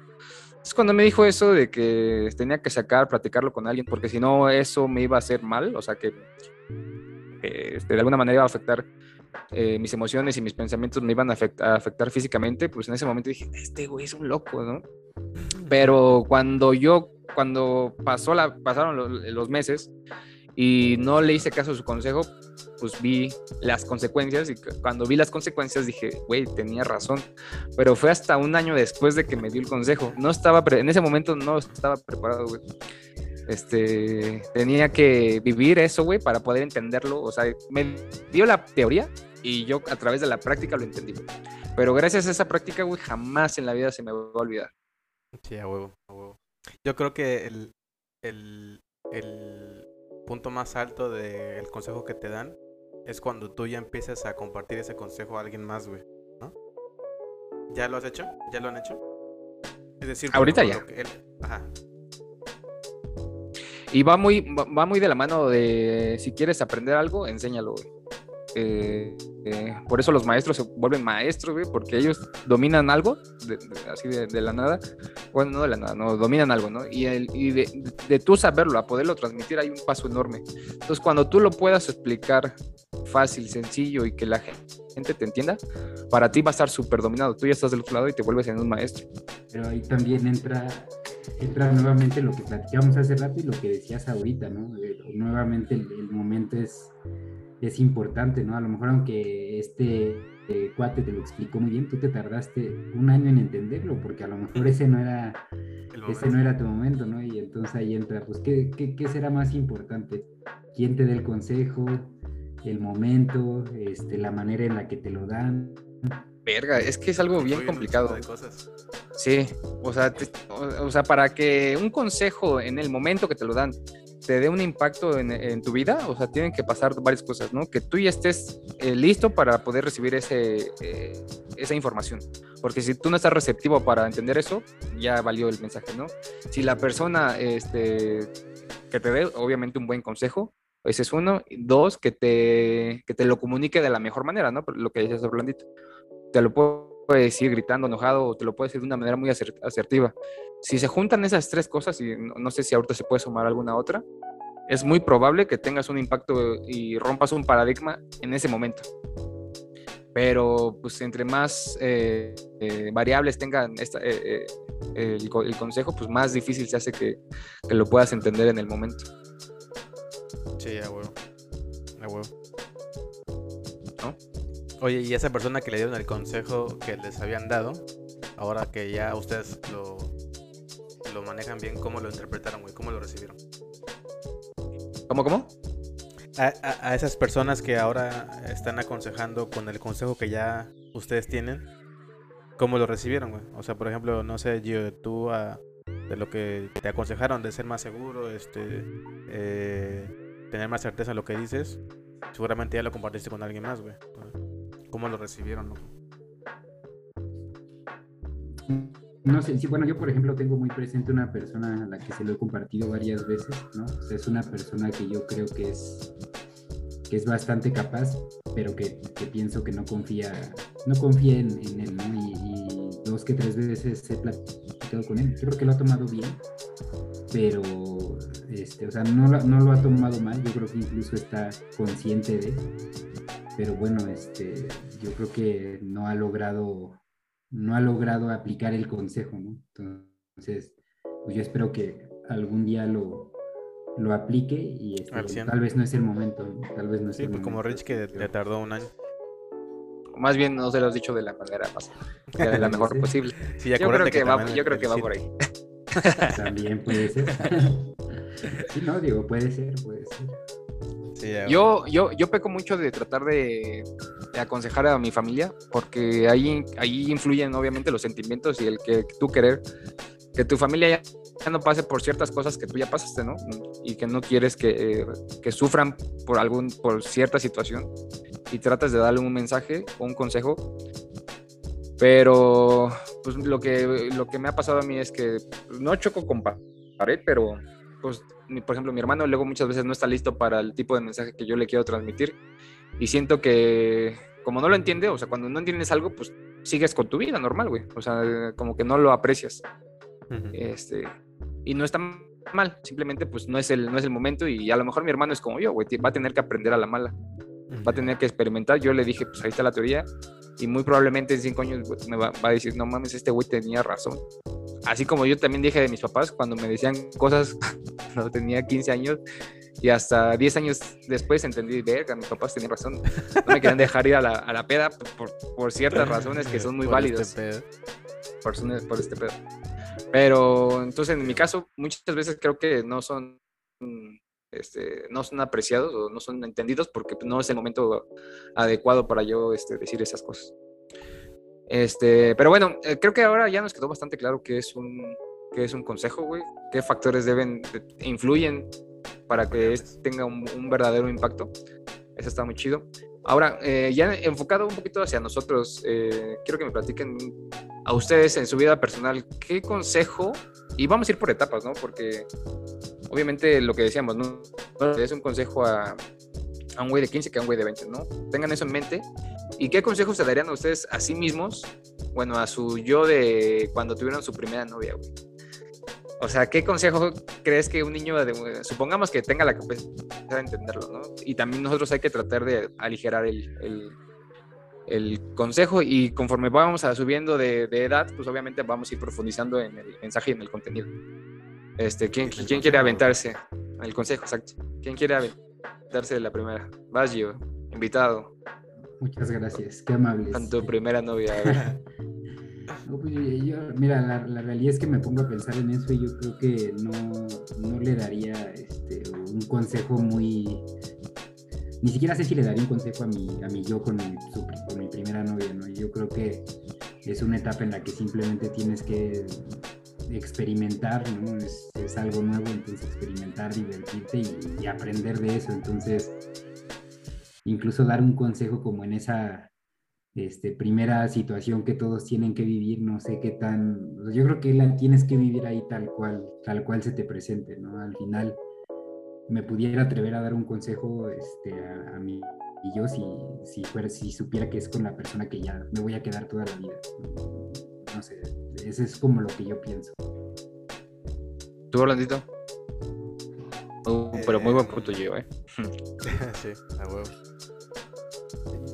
Entonces cuando me dijo eso de que tenía que sacar, platicarlo con alguien, porque si no eso me iba a hacer mal, o sea que este, de alguna manera iba a afectar eh, mis emociones y mis pensamientos me iban a, afectar físicamente, pues en ese momento dije, este güey es un loco, ¿no? Pero cuando yo, cuando pasó la, pasaron los, meses y no le hice caso a su consejo, pues vi las consecuencias y cuando vi las consecuencias dije, güey, tenía razón. Pero fue hasta un año después de que me dio el consejo. No estaba, en ese momento no estaba preparado, güey. Este, tenía que vivir eso, güey, para poder entenderlo. O sea, me dio la teoría y yo a través de la práctica lo entendí. Pero gracias a esa práctica, güey, jamás en la vida se me va a olvidar. Sí, a huevo, a huevo. Yo creo que el, el, el punto más alto del consejo que te dan es cuando tú ya empiezas a compartir ese consejo a alguien más, güey. ¿No? ¿Ya lo has hecho? ¿Ya lo han hecho? Es decir, ahorita ya. Ajá. Y va muy, va muy de la mano de si quieres aprender algo, enséñalo, eh, eh, por eso los maestros se vuelven maestros, porque ellos dominan algo, así de, la nada. Bueno, no de la nada, no, dominan algo, ¿no? Y, el, y de, de, tú saberlo, a poderlo transmitir, hay un paso enorme. Entonces, cuando tú lo puedas explicar fácil, sencillo y que la gente te entienda, para ti va a estar súper dominado. Tú ya estás del otro lado y te vuelves en un maestro. Pero ahí también entra entra nuevamente lo que platicamos hace rato y lo que decías ahorita, ¿no? Eh, nuevamente el, momento es, es importante, ¿no? A lo mejor aunque este eh, cuate te lo explicó muy bien, tú te tardaste un año en entenderlo, porque a lo mejor ese no era, ese no era tu momento, ¿no? Y entonces ahí entra, pues, ¿qué, qué, qué será más importante? ¿Quién te dé el consejo? ¿El momento? Este, ¿La manera en la que te lo dan? verga, es que es algo bien complicado. Sí, o sea, o, sea, para que un consejo en el momento que te lo dan te dé un impacto en, tu vida, o sea, tienen que pasar varias cosas, ¿no? Que tú ya estés eh, listo para poder recibir ese, eh, esa información. Porque si tú no estás receptivo para entender eso, ya valió el mensaje, ¿no? Si la persona este, que te dé, obviamente, un buen consejo, ese es uno. Dos, que te, que te lo comunique de la mejor manera, ¿no? Lo que dices, Orlandito. Te lo puede decir gritando, enojado, o te lo puede decir de una manera muy asertiva. Si se juntan esas tres cosas, y no, sé si ahorita se puede sumar alguna otra, es muy probable que tengas un impacto y rompas un paradigma en ese momento. Pero pues entre más eh, eh, variables tengan esta, eh, el, consejo, pues más difícil se hace que, que, lo puedas entender en el momento. Sí, a huevo. A huevo. ¿No? Oye, y esa persona que le dieron el consejo que les habían dado, ahora que ya ustedes lo, lo manejan bien, ¿cómo lo interpretaron, güey? ¿Cómo lo recibieron? ¿Cómo, cómo? A, esas personas que ahora están aconsejando con el consejo que ya ustedes tienen, ¿cómo lo recibieron, güey? O sea, por ejemplo, no sé, yo, tú de lo que te aconsejaron de ser más seguro, este, eh, tener más certeza en lo que dices, seguramente ya lo compartiste con alguien más, güey. ¿Cómo lo recibieron, no? No sé, sí, bueno, yo por ejemplo tengo muy presente una persona a la que se lo he compartido varias veces, ¿no? O sea, es una persona que yo creo que es, que es bastante capaz, pero que, pienso que no confía, no confía en, él, ¿no? Y, dos que tres veces he platicado con él. Yo creo que lo ha tomado bien, pero, este, o sea, no, no lo ha tomado mal, yo creo que incluso está consciente de, pero bueno, este, yo creo que no ha logrado no ha logrado aplicar el consejo, ¿no? Entonces, pues yo espero que algún día lo, lo aplique y este, tal vez no es el momento, tal vez no es sí, pues como Rich que le tardó un año. Más bien no se lo has dicho de la manera más, de la mejor posible. yo creo que, va, yo creo que va por ahí. También puede ser. Sí, no, digo, puede ser, puede ser yo, yo, yo peco mucho de tratar de, aconsejar a mi familia, porque ahí, ahí influyen obviamente los sentimientos y el que, tú querer que tu familia ya, no pase por ciertas cosas que tú ya pasaste, ¿no? Y que no quieres que, que sufran por, algún, por cierta situación y tratas de darle un mensaje o un consejo. Pero pues lo que, lo que me ha pasado a mí es que pues, no choco con pared, pero pues por ejemplo, mi hermano luego muchas veces no está listo para el tipo de mensaje que yo le quiero transmitir y siento que como no lo entiende, o sea, cuando no entiendes algo, pues sigues con tu vida normal, güey. O sea, como que no lo aprecias. Este, y no está mal, simplemente pues no es el no es el momento y a lo mejor mi hermano es como yo, güey, va a tener que aprender a la mala. Va a tener que experimentar. Yo le dije, pues ahí está la teoría y muy probablemente en cinco años me va, va a decir, no mames, este güey tenía razón así como yo también dije de mis papás cuando me decían cosas cuando tenía 15 años y hasta 10 años después entendí, verga, mis papás tenían razón. No me querían dejar ir a la, a la peda por, por, ciertas razones que son muy por válidas. Este por, por este pedo. Pero entonces en mi caso muchas veces creo que no son este, no son apreciados o no son entendidos porque no es el momento adecuado para yo este, decir esas cosas. Este, pero bueno, eh, creo que ahora ya nos quedó bastante claro que es un, que es un consejo, güey. ¿Qué factores deben, influyen para que tenga un, verdadero impacto? Eso está muy chido. Ahora, eh, ya enfocado un poquito hacia nosotros, eh, quiero que me platiquen a ustedes en su vida personal, ¿qué consejo? Y vamos a ir por etapas, ¿no? Porque obviamente lo que decíamos, ¿no? Es un consejo a, a un güey de 15 que a un güey de 20, ¿no? Tengan eso en mente ¿Y qué consejos se darían a ustedes a sí mismos? Bueno, a su yo de cuando tuvieron su primera novia, güey. O sea, ¿qué consejo crees que un niño, de, supongamos que tenga la capacidad de entenderlo, ¿no? Y también nosotros hay que tratar de aligerar el, el, consejo y conforme vamos a subiendo de, edad, pues obviamente vamos a ir profundizando en el mensaje y en el contenido. Este, ¿quién, ¿quién quiere aventarse? El consejo, exacto. ¿Quién quiere aventarse de la primera? Vas, yo, invitado. Muchas gracias, qué amables. Con tu primera novia. Pues, mira, la, realidad es que me pongo a pensar en eso y yo creo que no, le daría este, un consejo muy, ni siquiera sé si le daría un consejo a mi, a mi yo con mi, con mi primera novia, ¿no? Yo creo que es una etapa en la que simplemente tienes que experimentar. Es, algo nuevo, entonces experimentar, divertirte y, aprender de eso. Entonces, incluso dar un consejo como en esa este, primera situación que todos tienen que vivir, no sé qué tan, yo creo que la tienes que vivir ahí tal cual, tal cual se te presente, ¿no? Al final me pudiera atrever a dar un consejo este, a, mí y yo si, si, fuera, si supiera que es con la persona que ya me voy a quedar toda la vida. Sé, ese es como lo que yo pienso. ¿Tú, Orlandito? Uh, pero muy buen punto yo, ¿eh? sí, a huevo.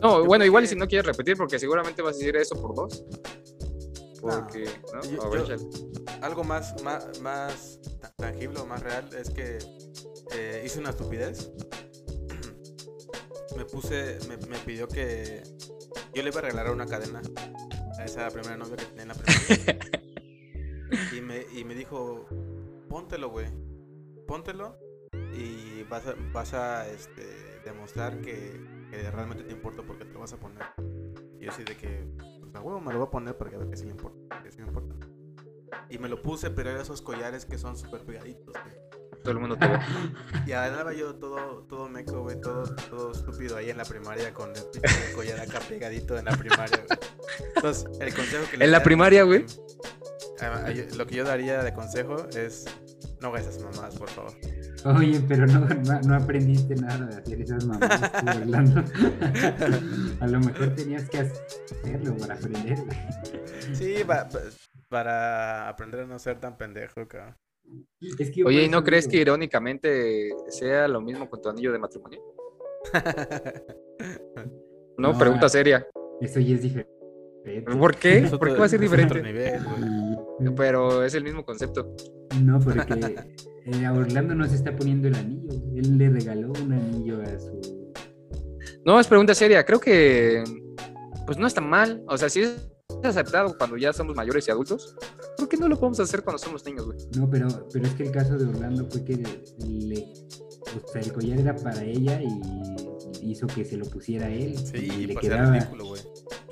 No, bueno, igual y si no quieres repetir, porque seguramente vas a decir eso por dos. Porque, ¿no? algo más, más, más tangible o más real es que eh, hice una estupidez. me puse, me, me, pidió que yo le iba a regalar una cadena a esa primera novia que tenía en la primera. y, me, y me dijo, póntelo, güey. Póntelo y vas a, vas a este, demostrar que, que, realmente te importa porque te lo vas a poner. Y yo así de que, pues a huevo me lo voy a poner porque a ver que sí me importa. Que sí me importa. Y me lo puse, pero eran esos collares que son súper pegaditos, Todo el mundo te ve. Y andaba yo todo, todo meco, güey, todo, todo estúpido ahí en la primaria con el collar acá pegadito en la primaria, güey. Entonces, el consejo que le ¿En la primaria, güey? Lo que yo daría de consejo es no hagas esas mamadas, por favor. Oye, pero no, no, aprendiste nada de hacer esas mamadas, hablando. a lo mejor tenías que hacerlo para aprender. Sí, para aprender a no ser tan pendejo, cabrón. Oye, ¿y no crees que irónicamente sea lo mismo con tu anillo de matrimonio? no, pregunta seria. Eso ya es diferente. ¿Por qué? ¿Por qué va a ser diferente? Pero es el mismo concepto. No, porque eh, a Orlando no se está poniendo el anillo. Él le regaló un anillo a su. No, es pregunta seria. Creo que. Pues no está mal. O sea, si es aceptado cuando ya somos mayores y adultos, ¿por qué no lo podemos hacer cuando somos niños, güey? No, pero, pero es que el caso de Orlando fue que le. O sea, el collar era para ella y hizo que se lo pusiera a él. Sí, y le pues quedaba. Ridículo, güey.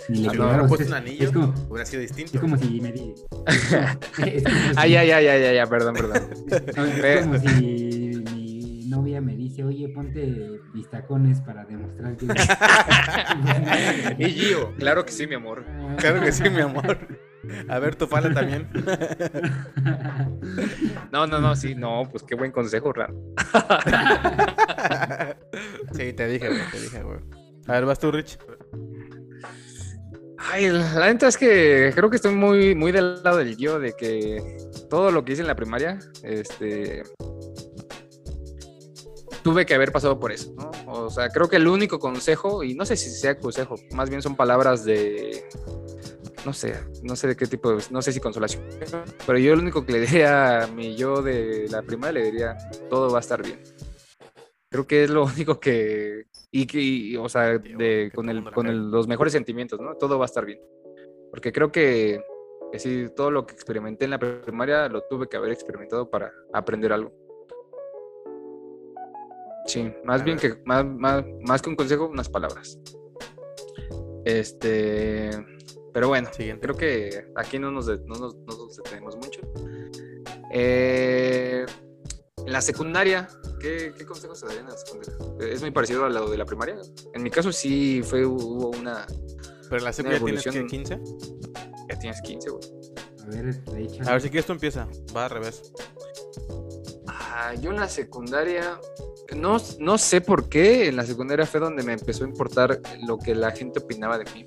Ni le si quedaba. puesto un anillo, es como, hubiera sido distinto. Es como si me di... ay, ay, ay, ay, ay, perdón, perdón. es como si mi novia me dice, oye, ponte pistacones para demostrar que... y Gio, claro que sí, mi amor. Claro que sí, mi amor. A ver, tu fala también. No, no, no, sí, no, pues qué buen consejo, Ram. Sí, te dije, güey, te dije, güey. A ver, vas tú, Rich. Ay, la neta es que creo que estoy muy, muy del lado del yo, de que todo lo que hice en la primaria, este. Tuve que haber pasado por eso, ¿no? O sea, creo que el único consejo, y no sé si sea consejo, más bien son palabras de, no sé, no sé de qué tipo, de, no sé si consolación, pero yo lo único que le diría a mi yo de la primaria le diría, todo va a estar bien. Creo que es lo único que, y que, o sea, de, con, el, con los mejores sentimientos, ¿no? Todo va a estar bien. Porque creo que, que sí, todo lo que experimenté en la primaria lo tuve que haber experimentado para aprender algo. Sí, más bien que, más, más, más que un consejo, unas palabras. Este, pero bueno, creo que aquí no nos, detenemos mucho. Eh, en la secundaria, ¿qué, consejos se darían en la secundaria? ¿Es muy parecido a lo de la primaria? En mi caso sí fue, hubo una. ¿Pero en la secundaria tienes 15? Ya tienes 15, güey. A ver, A ver si quieres tú empieza. Va al revés. Ah, yo en la secundaria. No, no sé por qué en la secundaria fue donde me empezó a importar lo que la gente opinaba de mí.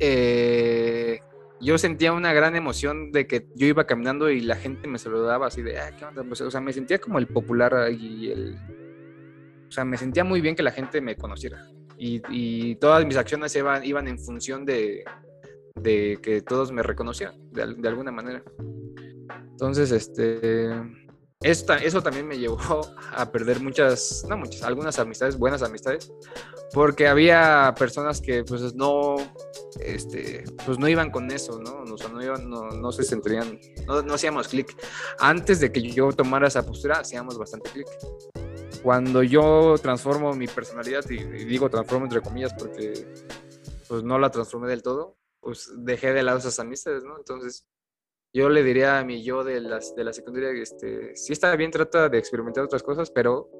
Eh, yo sentía una gran emoción de que yo iba caminando y la gente me saludaba así de, ah, ¿qué onda? Pues, o sea, me sentía como el popular y el... O sea, me sentía muy bien que la gente me conociera. Y, todas mis acciones iban, iban en función de, de, que todos me reconocieran, de, de alguna manera. Entonces, este eso también me llevó a perder muchas, no muchas, algunas amistades, buenas amistades, porque había personas que pues no, este, pues no iban con eso, ¿no? O sea, no, iban, no, no se sentirían, no, no hacíamos clic. Antes de que yo tomara esa postura, hacíamos bastante clic. cuando yo transformo mi personalidad, y, digo transformo entre comillas porque pues no la transformé del todo, pues dejé de lado esas amistades, ¿no? Entonces, yo le diría a mi yo de, las, de la secundaria, este, sí está bien, trata de experimentar otras cosas, pero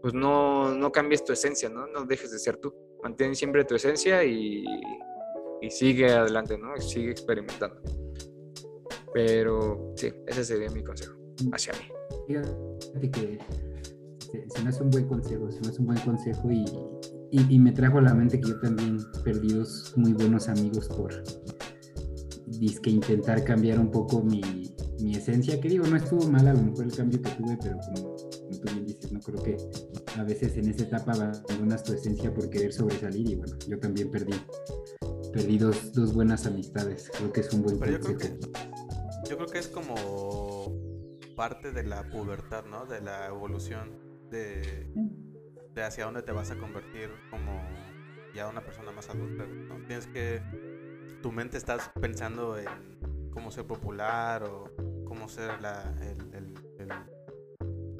pues no, no cambies tu esencia, ¿no? No dejes de ser tú. Mantén siempre tu esencia y, y sigue adelante, ¿no? Sigue experimentando. Pero sí, ese sería mi consejo hacia mí. Fíjate que se, me hace un buen consejo, se me hace un buen consejo y, y, me trajo a la mente que yo también perdí dos muy buenos amigos por que intentar cambiar un poco mi, mi, esencia, que digo, no estuvo mal a lo mejor el cambio que tuve, pero como, tú bien dices, no creo que a veces en esa etapa abandonas tu esencia por querer sobresalir y bueno, yo también perdí, perdí dos, dos buenas amistades, creo que es un buen consejo. Yo creo que, yo creo que es como parte de la pubertad, ¿no? De la evolución de, de hacia dónde te vas a convertir como ya una persona más adulta. ¿no? Tienes que, tu mente estás pensando en cómo ser popular o cómo ser la, el,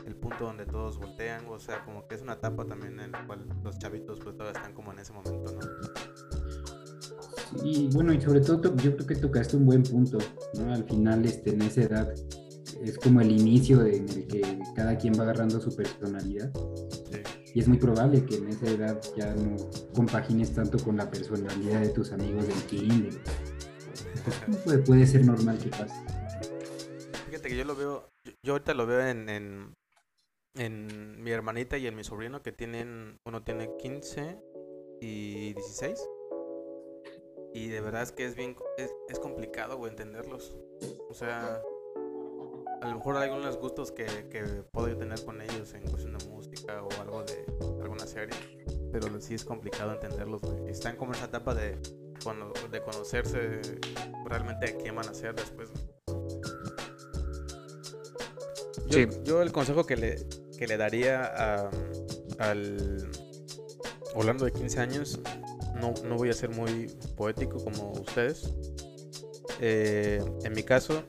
el, punto donde todos voltean. O sea, como que es una etapa también en la cual los chavitos pues todavía están como en ese momento, ¿no? Y bueno, y sobre todo yo creo que tocaste un buen punto, ¿no? Al final, este, en esa edad, es como el inicio en el que cada quien va agarrando su personalidad. Y es muy probable que en esa edad ya no compagines tanto con la personalidad de tus amigos del kinder. puede, puede, ser normal que pase. Fíjate que yo lo veo, yo ahorita lo veo en, en, en mi hermanita y en mi sobrino que tienen, uno tiene 15 y 16. Y de verdad es que es bien, es, es complicado, entenderlos. O sea, a lo mejor hay algunos gustos que, que puedo tener con ellos en cuestión de música o algo de alguna serie, pero sí es complicado entenderlos, Están como en esa etapa de, cuando, de conocerse realmente a quién van a ser después. Yo, yo, el consejo que le, que le daría a, al Orlando de 15 años, no, no voy a ser muy poético como ustedes. Eh, en mi caso,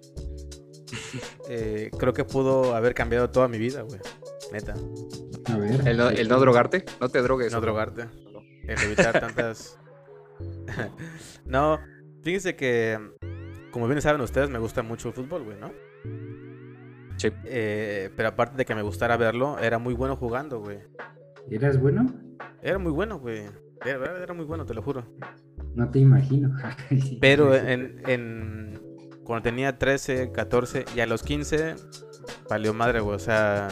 eh, creo que pudo haber cambiado toda mi vida, güey. Neta. A ver. El no, drogarte, no te drogues. No drogarte. El evitar tantas. no, fíjense que, como bien saben ustedes, me gusta mucho el fútbol, güey, ¿no? Sí. Eh, pero aparte de que me gustara verlo, era muy bueno jugando, güey. ¿Eras bueno? Era muy bueno, güey. Era, era, muy bueno, te lo juro. No te imagino. pero en, en, cuando tenía 13, 14 y a los 15 valió madre, güey. O sea,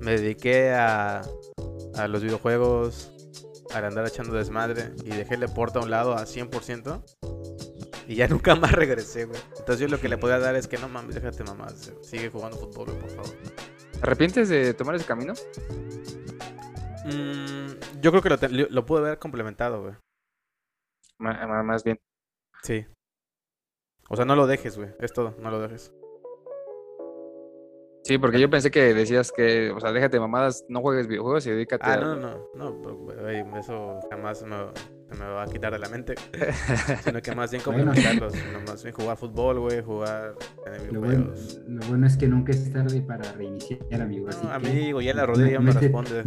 me dediqué a, a los videojuegos, a andar echando desmadre y dejé el deporte a un lado a 100%. Y ya nunca más regresé, güey. Entonces yo lo que le podía dar es que no mames, déjate mamá, sigue jugando fútbol, por favor. ¿Te arrepientes de tomar ese camino? Mm, yo creo que lo, lo pude haber complementado, güey. más bien. Sí. O sea, no lo dejes, güey. Es todo, no lo dejes. Sí, porque yo pensé que decías que, o sea, déjate mamadas, no juegues videojuegos y dedícate ah, a... no, no, no, eso jamás me, me va a quitar de la mente. sino que más bien complementarlos, más bien jugar fútbol, güey, jugar lo bueno, lo bueno, es que nunca es tarde para reiniciar, amigo. No, amigo, ya la rodilla me responde.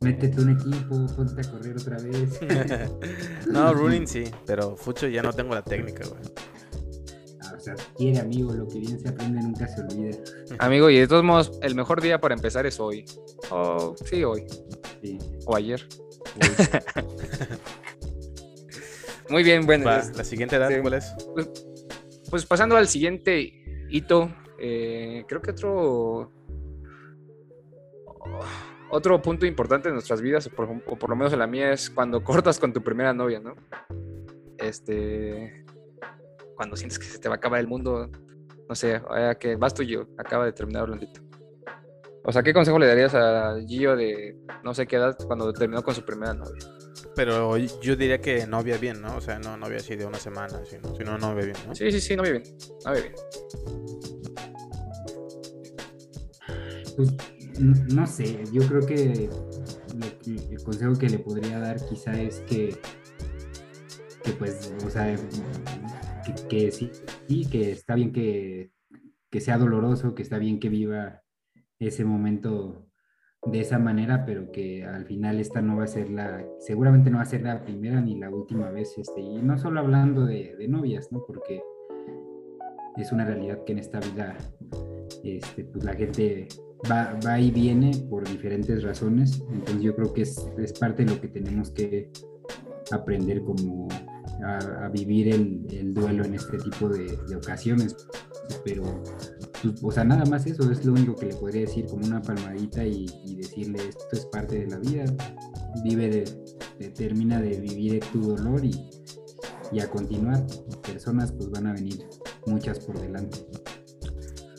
métete un equipo, ponte a correr otra vez. no, running sí, pero fucho ya no tengo la técnica, güey o sea, quiere amigo, lo que bien se aprende nunca se olvida. Amigo, y de todos modos, el mejor día para empezar es hoy. Oh, sí, hoy. Sí. O ayer. Muy bien, bueno. ¿La siguiente edad cuál es? Pues, pues, pasando al siguiente hito, eh, creo que otro otro punto importante en nuestras vidas, o por, o por, lo menos en la mía, es cuando cortas con tu primera novia, ¿no? Este, cuando sientes que se te va a acabar el mundo, no sé, que vas tuyo, acaba de terminar Orlandito. O sea, ¿qué consejo le darías a Gio de no sé qué edad cuando terminó con su primera novia? Pero yo diría que novia bien, ¿no? O sea, no novia así de una semana, sino, sino novia bien, ¿no? Sí, sí, sí, novia bien. Novia bien. Pues no sé, yo creo que el consejo que le podría dar quizá es que, que pues, o sea, que, sí, y que está bien que, sea doloroso, que está bien que viva ese momento de esa manera, pero que al final esta no va a ser la, seguramente no va a ser la primera ni la última vez, este, y no solo hablando de, novias, ¿no? Porque es una realidad que en esta vida, este, pues la gente va, va y viene por diferentes razones, entonces yo creo que es, es parte de lo que tenemos que aprender como a, vivir el, duelo en este tipo de, ocasiones. Pero, pues, o sea, nada más eso es lo único que le podría decir como una palmadita y, decirle esto es parte de la vida, vive de, termina de vivir tu dolor y, y a continuar. Personas pues van a venir muchas por delante.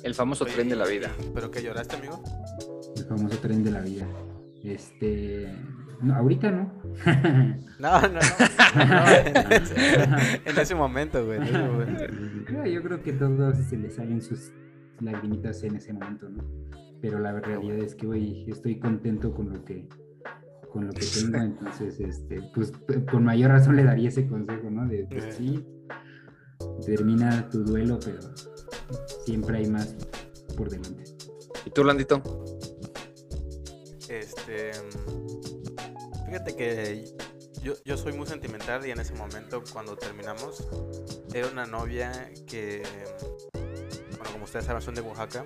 El famoso tren de la vida. ¿Pero que lloraste, amigo? El famoso tren de la vida. Este, no, ahorita no. no, no, no. en, ese, momento, güey. Yo creo que todos se les salen sus lagrimitas en ese momento, ¿no? Pero la realidad es que, güey, estoy contento con lo que con lo que tengo, entonces, este, pues con mayor razón le daría ese consejo, ¿no? De, pues, sí, termina tu duelo, pero siempre hay más por delante. ¿Y tú, Landito? Este Fíjate que yo, yo, soy muy sentimental y en ese momento cuando terminamos era una novia que, bueno, como ustedes saben, son de Oaxaca.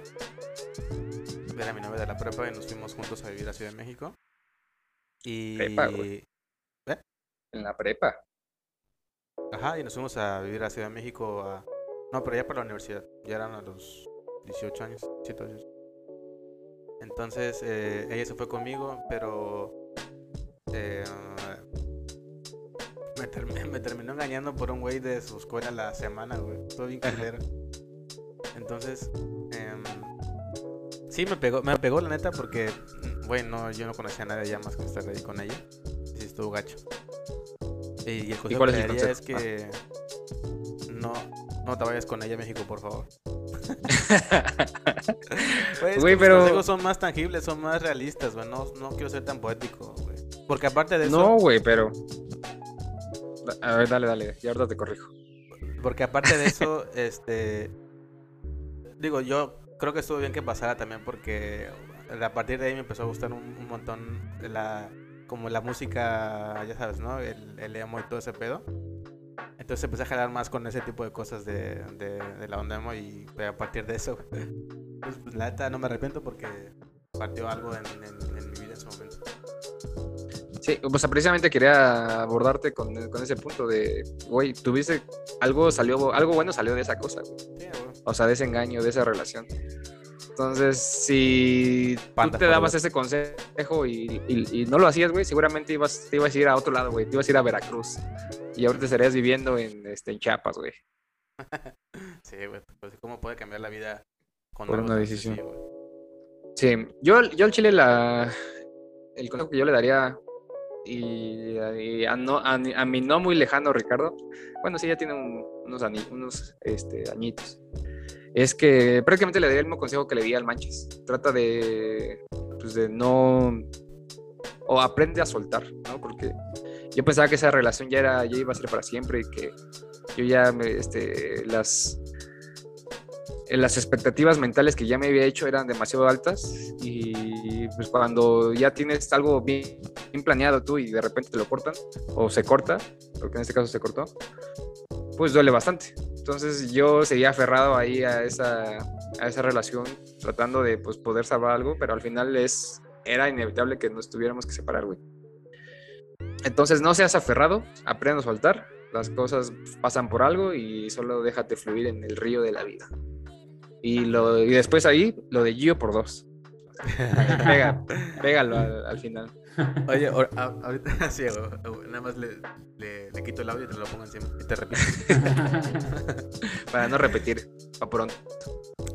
Era mi novia de la prepa y nos fuimos juntos a vivir a Ciudad de México. Y... Prepa, ¿Eh? En la prepa. Ajá, y nos fuimos a vivir a Ciudad de México a... No, pero ya para la universidad. Ya eran a los 18 años, 17 años. Entonces, eh, ella se fue conmigo, pero este, me, terminó engañando por un güey de su escuela la semana, güey. Todo bien culero. Entonces, eh, sí me pegó, me pegó la neta porque, bueno, yo no conocía a nadie ya más que estar ahí con ella. Sí, estuvo gacho. Y, el consejo que le es que no, no te vayas con ella a México, por favor. Güey, pero... Los consejos son más tangibles, son más realistas, güey. No, no quiero ser tan poético, güey. Porque aparte de eso. No, güey, pero. A ver, dale, dale. Y ahorita te corrijo. Porque aparte de eso, este. Digo, yo creo que estuvo bien que pasara también porque a partir de ahí me empezó a gustar un, montón la. Como la música, ya sabes, ¿no? El, el emo y todo ese pedo. Entonces empecé a jalar más con ese tipo de cosas de, de, la onda emo y a partir de eso, pues, la neta no me arrepiento porque partió algo en, en mi vida en ese momento. Sí, pues precisamente quería abordarte con, con ese punto de, güey, tuviste algo salió, algo bueno salió de esa cosa, O sea, de ese engaño, de esa relación. Entonces, si tú te dabas ese consejo y, no lo hacías, güey, seguramente ibas, te ibas a ir a otro lado, güey. Te ibas a ir a Veracruz. Y ahorita estarías viviendo en, este, en Chiapas, güey. sí, güey. Pues, ¿cómo puede cambiar la vida con Por una decisión? sí, yo, yo al Chile la... El consejo que yo le daría y, a, no, a, mi no muy lejano Ricardo, bueno, sí, ya tiene unos, unos este, añitos, es que prácticamente le daría el mismo consejo que le di al Manches. Trata de, pues de no, o aprende a soltar, ¿no? Porque yo pensaba que esa relación ya, era, ya iba a ser para siempre y que yo ya, este, las las expectativas mentales que ya me había hecho eran demasiado altas y pues cuando ya tienes algo bien, planeado tú y de repente te lo cortan o se corta, porque en este caso se cortó, pues duele bastante. Entonces yo seguía aferrado ahí a esa, a esa relación tratando de pues, poder salvar algo, pero al final es, era inevitable que nos tuviéramos que separar, güey. Entonces no seas aferrado, aprende a soltar, las cosas pasan por algo y solo déjate fluir en el río de la vida. Y, lo, y después ahí, lo de Gio por dos. Pega, pégalo al, final. Oye, ahorita sí, nada más le, le, quito el audio y te lo pongo encima y te repito. Para no repetir, a pronto.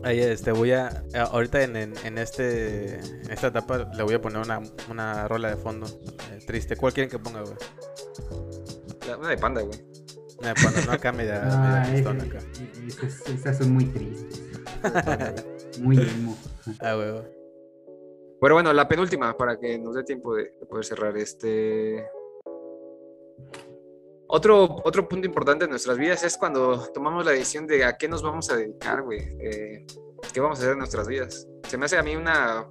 Oye, este, voy a. Ahorita en, en, este, esta etapa le voy a poner una, una rola de fondo eh, triste. ¿Cuál quieren que ponga, güey? una de panda, güey. Una de panda, no acá media, ah, media acá. esas son muy tristes. Muy emo. Ah, huevo. Pero bueno, la penúltima, para que nos dé tiempo de, poder cerrar. Este. Otro, otro punto importante en nuestras vidas es cuando tomamos la decisión de a qué nos vamos a dedicar, güey. Eh, ¿Qué vamos a hacer en nuestras vidas? Se me hace a mí una,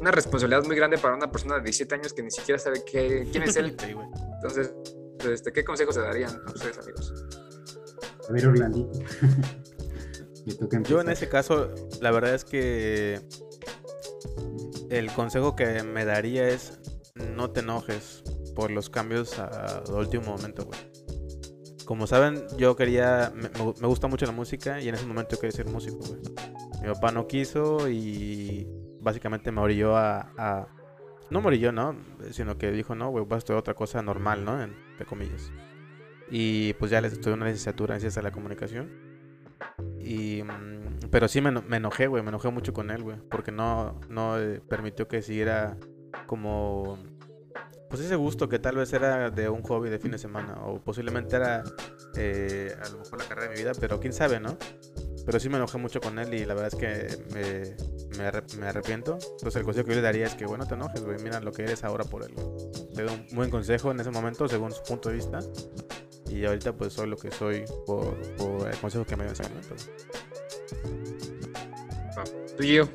una responsabilidad muy grande para una persona de 17 años que ni siquiera sabe qué, quién es él. Entonces, este, ¿qué consejos se darían a ustedes, amigos? A ver, Orlandito. Yo en ese caso, la verdad es que el consejo que me daría es no te enojes por los cambios a, último momento, güey. Como saben, yo quería, me, gusta mucho la música y en ese momento quería ser músico, güey. Mi papá no quiso y básicamente me orilló a, no me orilló, ¿no? Sino que dijo, no, güey, vas a estudiar otra cosa normal, ¿no? entre comillas. Y pues ya les estudié una licenciatura en ciencias de la comunicación. Y, mm, pero sí me, me enojé, güey, me enojé mucho con él, güey, porque no, no eh, permitió que siguiera como pues ese gusto que tal vez era de un hobby de fin de semana o posiblemente era eh, a lo mejor la carrera de mi vida, pero quién sabe, ¿no? Pero sí me enojé mucho con él y la verdad es que me, me, arrepiento. Entonces el consejo que yo le daría es que, bueno, te enojes, güey, mira lo que eres ahora por él. Te doy un buen consejo en ese momento según su punto de vista y ahorita pues soy lo que soy por, por el consejo que me dio en ese momento. Ah, ¿Tú y yo?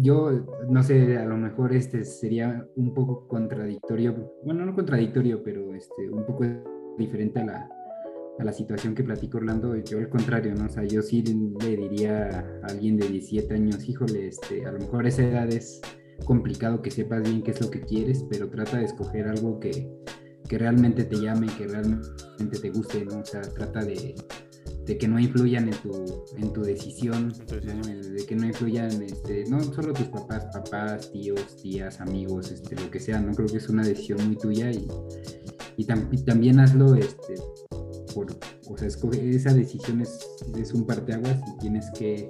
yo no sé, a lo mejor este sería un poco contradictorio, bueno, no contradictorio, pero este, un poco diferente a la, a la situación que platico Orlando. Yo al contrario, ¿no? O sea, yo sí le diría a alguien de 17 años, híjole, este, a lo mejor esa edad es complicado que sepas bien qué es lo que quieres, pero trata de escoger algo que, que realmente te llame, que realmente te guste, ¿no? O sea, trata de, de que no influyan en tu, en tu decisión, de que no influyan este, no solo tus papás, papás, tíos, tías, amigos, este, lo que sea, no creo que es una decisión muy tuya y, y, también hazlo este, por, o sea, escoge, esa decisión es, es un parteaguas y tienes que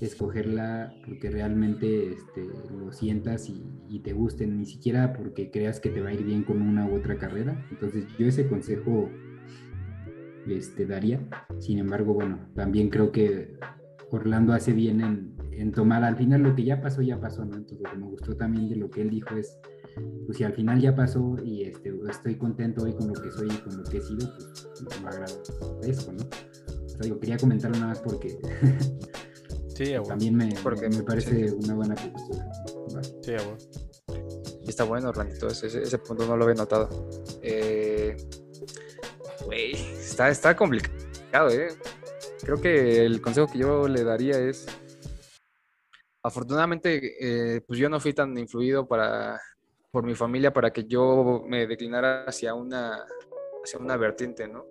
escogerla porque realmente este, lo sientas y, te gusten, ni siquiera porque creas que te va a ir bien con una u otra carrera. Entonces yo ese consejo este, daría. Sin embargo, bueno, también creo que Orlando hace bien en, tomar al final lo que ya pasó, ya pasó, ¿no? Entonces, lo que me gustó también de lo que él dijo es, pues si al final ya pasó y este, estoy contento hoy con lo que soy y con lo que he sido, pues lo agradezco, ¿no? O sea, digo, quería comentarlo nada más porque sí, también me, me parece una buena postura. Sí, bueno. Y está bueno, Orlando, ese, ese punto no lo había notado. Eh, está, está complicado, ¿eh? Creo que el consejo que yo le daría es, afortunadamente, eh, pues yo no fui tan influido para, por mi familia para que yo me declinara hacia una, hacia una vertiente, ¿no?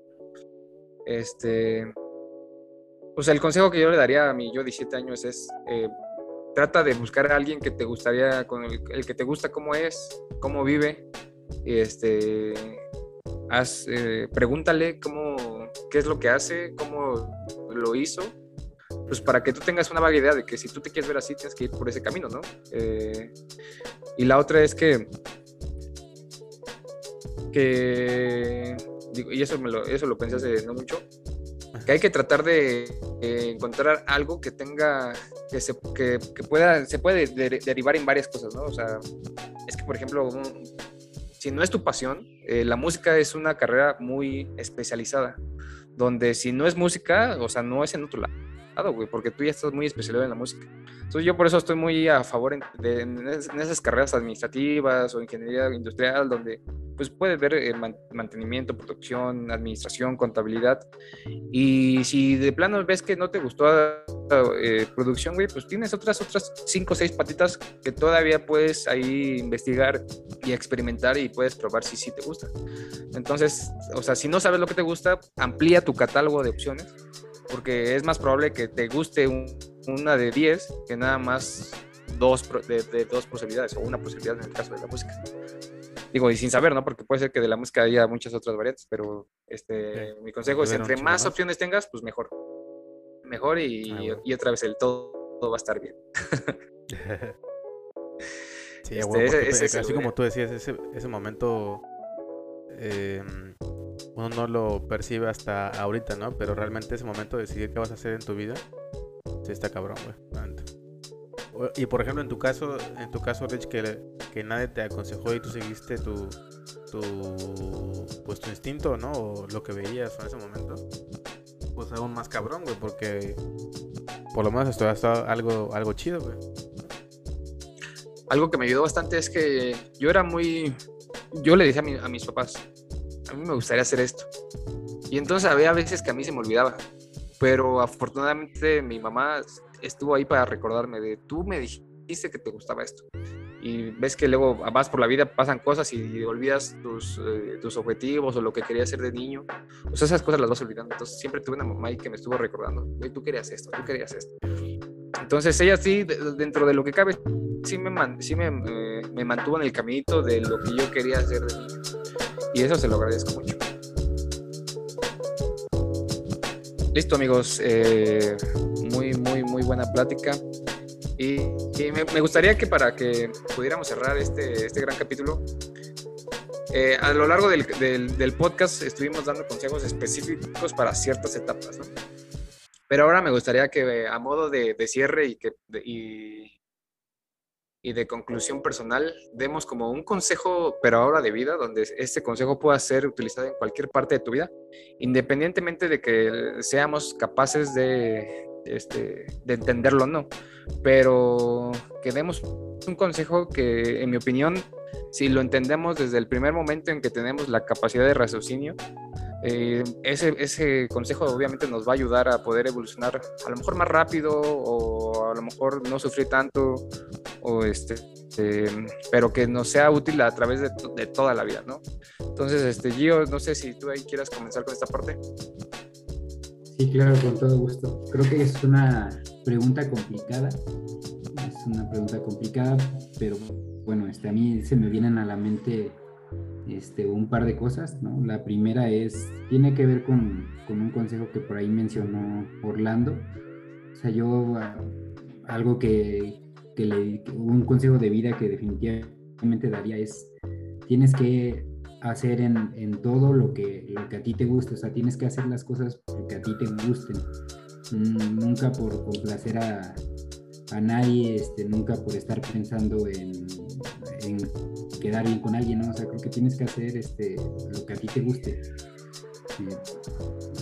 Este, pues el consejo que yo le daría a mi yo 17 años es, eh, trata de buscar a alguien que te gustaría, con el, el, que te gusta cómo es, cómo vive, este, haz, eh, pregúntale cómo, qué es lo que hace, cómo lo hizo, pues para que tú tengas una vaga idea de que si tú te quieres ver así, tienes que ir por ese camino, ¿no? Eh, y la otra es que, que digo, y eso, me lo, eso lo pensé hace no mucho, que hay que tratar de encontrar algo que tenga, que se, que, pueda, se puede derivar en varias cosas, ¿no? O sea, es que, por ejemplo, si no es tu pasión, eh, la música es una carrera muy especializada, donde si no es música, o sea, no es en otro lado, güey, porque tú ya estás muy especializado en la música. Entonces yo por eso estoy muy a favor de, en esas carreras administrativas o ingeniería industrial, donde pues puedes ver eh, mantenimiento, producción, administración, contabilidad. Y si de plano ves que no te gustó eh, producción, güey, pues tienes otras, otras cinco o seis patitas que todavía puedes ahí investigar y experimentar y puedes probar si sí te gusta. Entonces, o sea, si no sabes lo que te gusta, amplía tu catálogo de opciones, porque es más probable que te guste una de 10 que nada más dos de, dos posibilidades o una posibilidad en el caso de la música. Digo, y sin saber, ¿no? Porque puede ser que de la música haya muchas otras variantes, pero este, mi consejo es, entre más, opciones tengas, pues mejor. Mejor y, ah, y otra vez el todo, todo va a estar bien. sí, este, así como tú decías, ese, ese momento eh, uno no lo percibe hasta ahorita, ¿no? Pero realmente ese momento de decidir qué vas a hacer en tu vida, sí está cabrón, güey. Y por ejemplo, en tu caso, en tu caso, Rich, que, que nadie te aconsejó y tú seguiste tu, tu, pues, tu instinto, ¿no? O lo que veías en ese momento. pues aún más cabrón, güey, porque por lo menos esto ha estado algo, algo chido, güey. Algo que me ayudó bastante es que yo era muy... Yo le decía a, a mis papás, a mí me gustaría hacer esto. Y entonces había veces que a mí se me olvidaba. Pero afortunadamente mi mamá estuvo ahí para recordarme de, tú me dijiste que te gustaba esto y ves que luego vas por la vida, pasan cosas y olvidas tus, eh, tus objetivos o lo que querías hacer de niño. O esas cosas las vas olvidando. Entonces siempre tuve una mamá ahí que me estuvo recordando, güey, tú querías esto, tú querías esto. Entonces ella sí, dentro de lo que cabe, sí me, sí me, eh, me mantuvo en el caminito de lo que yo quería hacer de niño. Y eso se lo agradezco mucho. Listo amigos, eh, muy, muy, muy buena plática. Y, me, gustaría que para que pudiéramos cerrar este, este gran capítulo, eh, a lo largo del, del, podcast estuvimos dando consejos específicos para ciertas etapas. Pero ahora me gustaría que a modo de, de cierre y, que, y, y, de conclusión personal, demos como un consejo, pero ahora de vida, donde este consejo pueda ser utilizado en cualquier parte de tu vida, independientemente de que seamos capaces de, este, de entenderlo o no. Pero que demos un consejo que, en mi opinión, si lo entendemos desde el primer momento en que tenemos la capacidad de raciocinio, eh, ese, ese, consejo obviamente nos va a ayudar a poder evolucionar a lo mejor más rápido o a lo mejor no sufrir tanto, o este, eh, pero que nos sea útil a través de, de, toda la vida, ¿no? Entonces, este, Gio, no sé si tú ahí quieras comenzar con esta parte. Sí, claro, con todo gusto. Creo que es una pregunta complicada. Es una pregunta complicada, pero bueno, este, a mí se me vienen a la mente este, un par de cosas, ¿no? La primera es, tiene que ver con, con un consejo que por ahí mencionó Orlando. O sea, yo algo que, que le, un consejo de vida que definitivamente daría es, tienes que hacer en, en, todo lo que, lo que a ti te guste, o sea, tienes que hacer las cosas porque a ti te gusten, mm, nunca por complacer a, a nadie, este, nunca por estar pensando en, en, quedar bien con alguien, ¿no? O sea, creo que tienes que hacer este, lo que a ti te guste,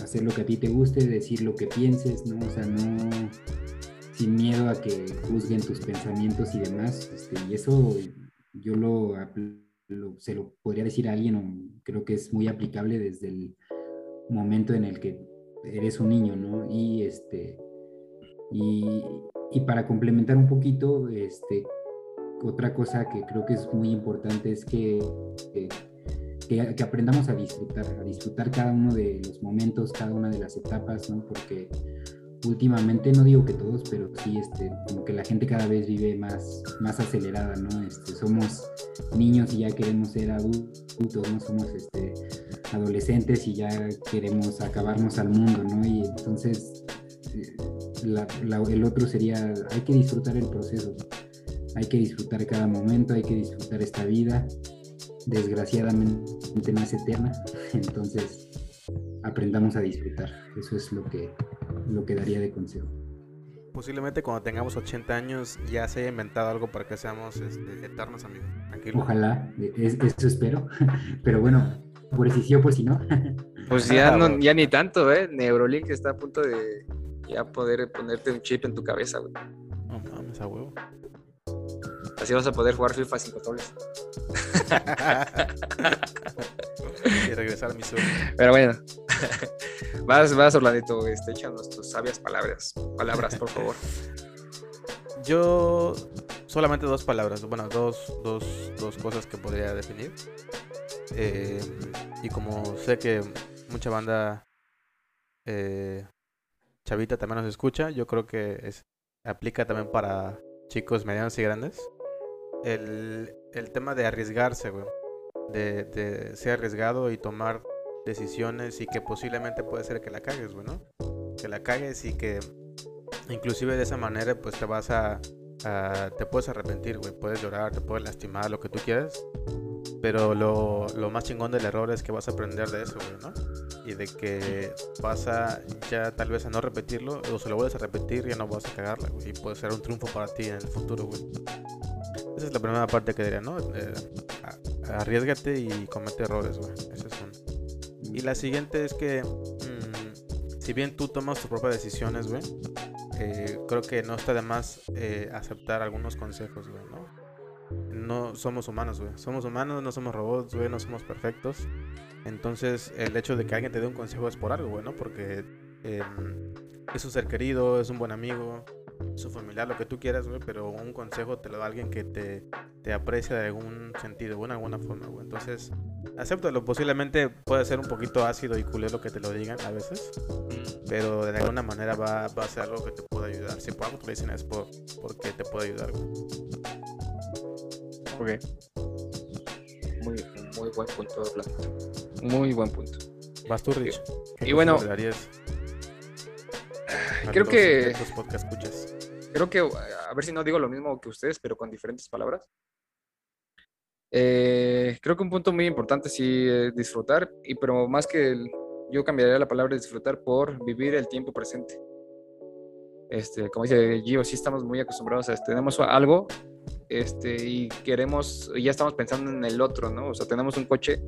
hacer lo que a ti te guste, decir lo que pienses, ¿no? O sea, no sin miedo a que juzguen tus pensamientos y demás, este, y eso yo lo se lo podría decir a alguien, o creo que es muy aplicable desde el momento en el que eres un niño, ¿no? Y este, y, y para complementar un poquito, este, otra cosa que creo que es muy importante es que, que, que, aprendamos a disfrutar, a disfrutar cada uno de los momentos, cada una de las etapas, ¿no? Porque últimamente, no digo que todos, pero sí, este, como que la gente cada vez vive más, más acelerada, ¿no? Este, somos niños y ya queremos ser adultos, ¿no? Somos este, adolescentes y ya queremos acabarnos al mundo, ¿no? Y entonces eh, el otro sería, hay que disfrutar el proceso, hay que disfrutar cada momento, hay que disfrutar esta vida. Desgraciadamente no es eterna, entonces aprendamos a disfrutar. Eso es lo que, lo que daría de consejo. Posiblemente cuando tengamos 80 años ya se haya inventado algo para que seamos este, eternos, amigos. Ojalá, eso espero. Pero bueno, por si sí o por si no. Pues ya, no, ya ni tanto, ¿eh? Neurolink está a punto de ya poder ponerte un chip en tu cabeza, güey. No mames, a huevo. Así vas a poder jugar FIFA sin controles. y regresar a mi sueño. Pero bueno. vas, vas, Orlandito, este, échanos tus sabias palabras. Palabras, por favor. Yo solamente dos palabras, bueno, dos, dos, dos cosas que podría definir. Eh, y como sé que mucha banda eh, chavita también nos escucha, yo creo que es, aplica también para chicos medianos y grandes. El, el tema de arriesgarse, güey. De, de ser arriesgado y tomar decisiones y que posiblemente puede ser que la cagues, güey, ¿no? Que la cagues y que inclusive de esa manera pues te vas a, te puedes arrepentir, güey, puedes llorar, te puedes lastimar, lo que tú quieras. Pero lo, lo, más chingón del error es que vas a aprender de eso, güey, ¿no? Y de que vas a ya tal vez a no repetirlo, o se lo vuelves a repetir ya no vas a cagarla, güey. Y puede ser un triunfo para ti en el futuro, güey. Esa es la primera parte que diría, ¿no? Eh, arriesgate y comete errores, güey. Esa es una. Y la siguiente es que si bien tú tomas tus propias decisiones, güey, eh, creo que no está de más eh, aceptar algunos consejos, güey, ¿no? No somos humanos, güey. Somos humanos, no somos robots, güey, no somos perfectos. Entonces, el hecho de que alguien te dé un consejo es por algo, güey, ¿no? Porque em, es un ser querido, es un buen amigo, su familiar, lo que tú quieras, güey, pero un consejo te lo da alguien que te, te aprecia de algún sentido, de alguna forma, güey. Entonces, acéptalo. Posiblemente puede ser un poquito ácido y culero que te lo digan a veces, pero de alguna manera va, va a ser algo que te pueda ayudar. Si por algo te lo dicen es por, porque te puede ayudar, güey. Ok. Muy, muy buen punto, Muy buen punto. Vas tú, Rich. Y, bueno, creo que. escuchas? Creo que, a ver si no digo lo mismo que ustedes, pero con diferentes palabras. Eh, creo que un punto muy importante sí es disfrutar, y pero más que yo cambiaría la palabra disfrutar por vivir el tiempo presente. Este, como dice Gio, sí estamos muy acostumbrados a este, tenemos algo este, y queremos, ya estamos pensando en el otro, ¿no? O sea, tenemos un coche,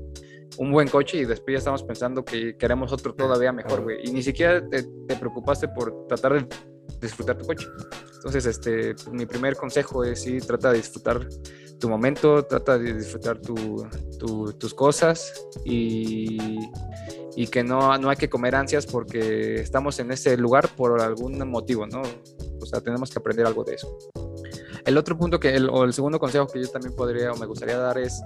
un buen coche y después ya estamos pensando que queremos otro todavía mejor, güey. Y ni siquiera te, te, preocupaste por tratar de disfrutar tu coche. Entonces, este, mi primer consejo es sí, trata de disfrutar tu momento, trata de disfrutar tu, tus cosas y, y que no, no hay que comer ansias porque estamos en ese lugar por algún motivo, ¿no? O sea, tenemos que aprender algo de eso. El otro punto que, el, o el segundo consejo que yo también podría o me gustaría dar es,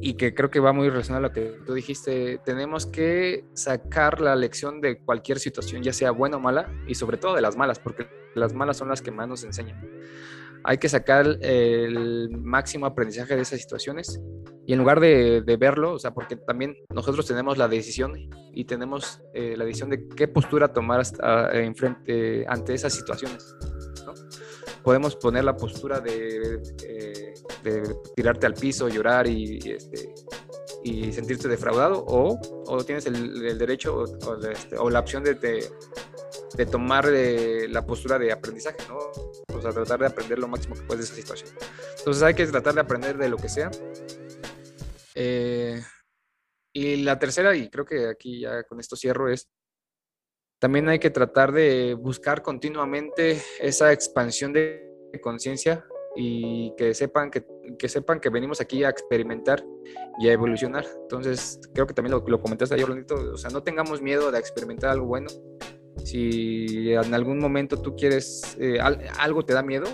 y que creo que va muy relacionado a lo que tú dijiste, tenemos que sacar la lección de cualquier situación, ya sea buena o mala, y sobre todo de las malas, porque las malas son las que más nos enseñan. Hay que sacar el máximo aprendizaje de esas situaciones y en lugar de, verlo, o sea, porque también nosotros tenemos la decisión y tenemos eh, la decisión de qué postura tomar hasta, frente, ante esas situaciones podemos poner la postura de, eh, tirarte al piso, llorar y, este, y sentirte defraudado, o, o tienes el, derecho este, o, la opción de, de, tomar eh, la postura de aprendizaje, ¿no? O sea, tratar de aprender lo máximo que puedes de esa situación. Entonces hay que tratar de aprender de lo que sea. Eh, y la tercera, y creo que aquí ya con esto cierro, es también hay que tratar de buscar continuamente esa expansión de conciencia y que sepan que, que, sepan que venimos aquí a experimentar y a evolucionar. Entonces, creo que también lo, lo comentaste ayer, Orlandito, o sea, no tengamos miedo de experimentar algo bueno. Si en algún momento tú quieres, eh, algo te da miedo,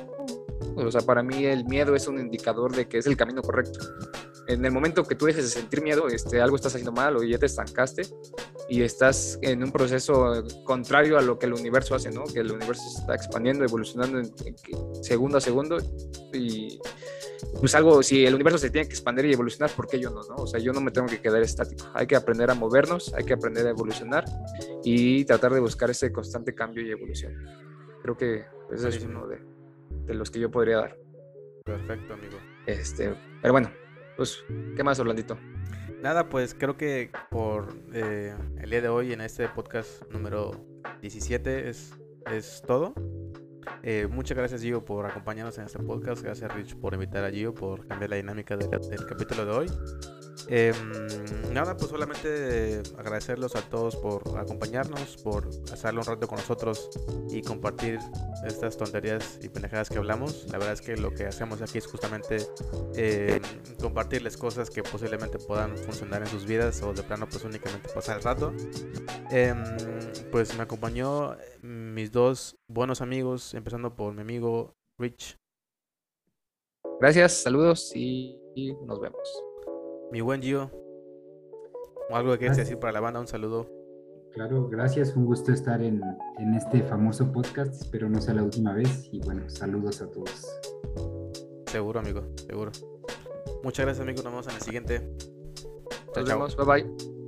o sea, para mí el miedo es un indicador de que es el camino correcto en el momento que tú dejes de sentir miedo, este, algo estás haciendo mal o ya te estancaste y estás en un proceso contrario a lo que el universo hace, ¿no? Que el universo se está expandiendo, evolucionando en, segundo a segundo y pues algo, si el universo se tiene que expandir y evolucionar, ¿por qué yo no, no? O sea, yo no me tengo que quedar estático. Hay que aprender a movernos, hay que aprender a evolucionar y tratar de buscar ese constante cambio y evolución. Creo que ese es uno de, de los que yo podría dar. Perfecto, amigo. Este, pero bueno, pues, ¿qué más, Orlandito? Nada, pues creo que por eh, el día de hoy en este podcast número 17 es, es todo. Eh, muchas gracias Gio por acompañarnos en este podcast. Gracias Rich por invitar a Gio, por cambiar la dinámica del, del capítulo de hoy. Eh, nada, pues solamente agradecerlos a todos por acompañarnos, por hacerlo un rato con nosotros y compartir estas tonterías y pendejadas que hablamos. La verdad es que lo que hacemos aquí es justamente eh, compartirles cosas que posiblemente puedan funcionar en sus vidas o de plano pues únicamente pasar el rato. Eh, pues me acompañó mis dos buenos amigos, empezando por mi amigo Rich. Gracias, saludos y nos vemos. Mi buen Gio, algo que quieres decir para la banda, un saludo. Claro, gracias, un gusto estar en, en este famoso podcast, espero no sea la última vez y bueno, saludos a todos. Seguro, amigo, seguro. Muchas gracias, amigo, nos vemos en el siguiente. Nos vemos, bye bye.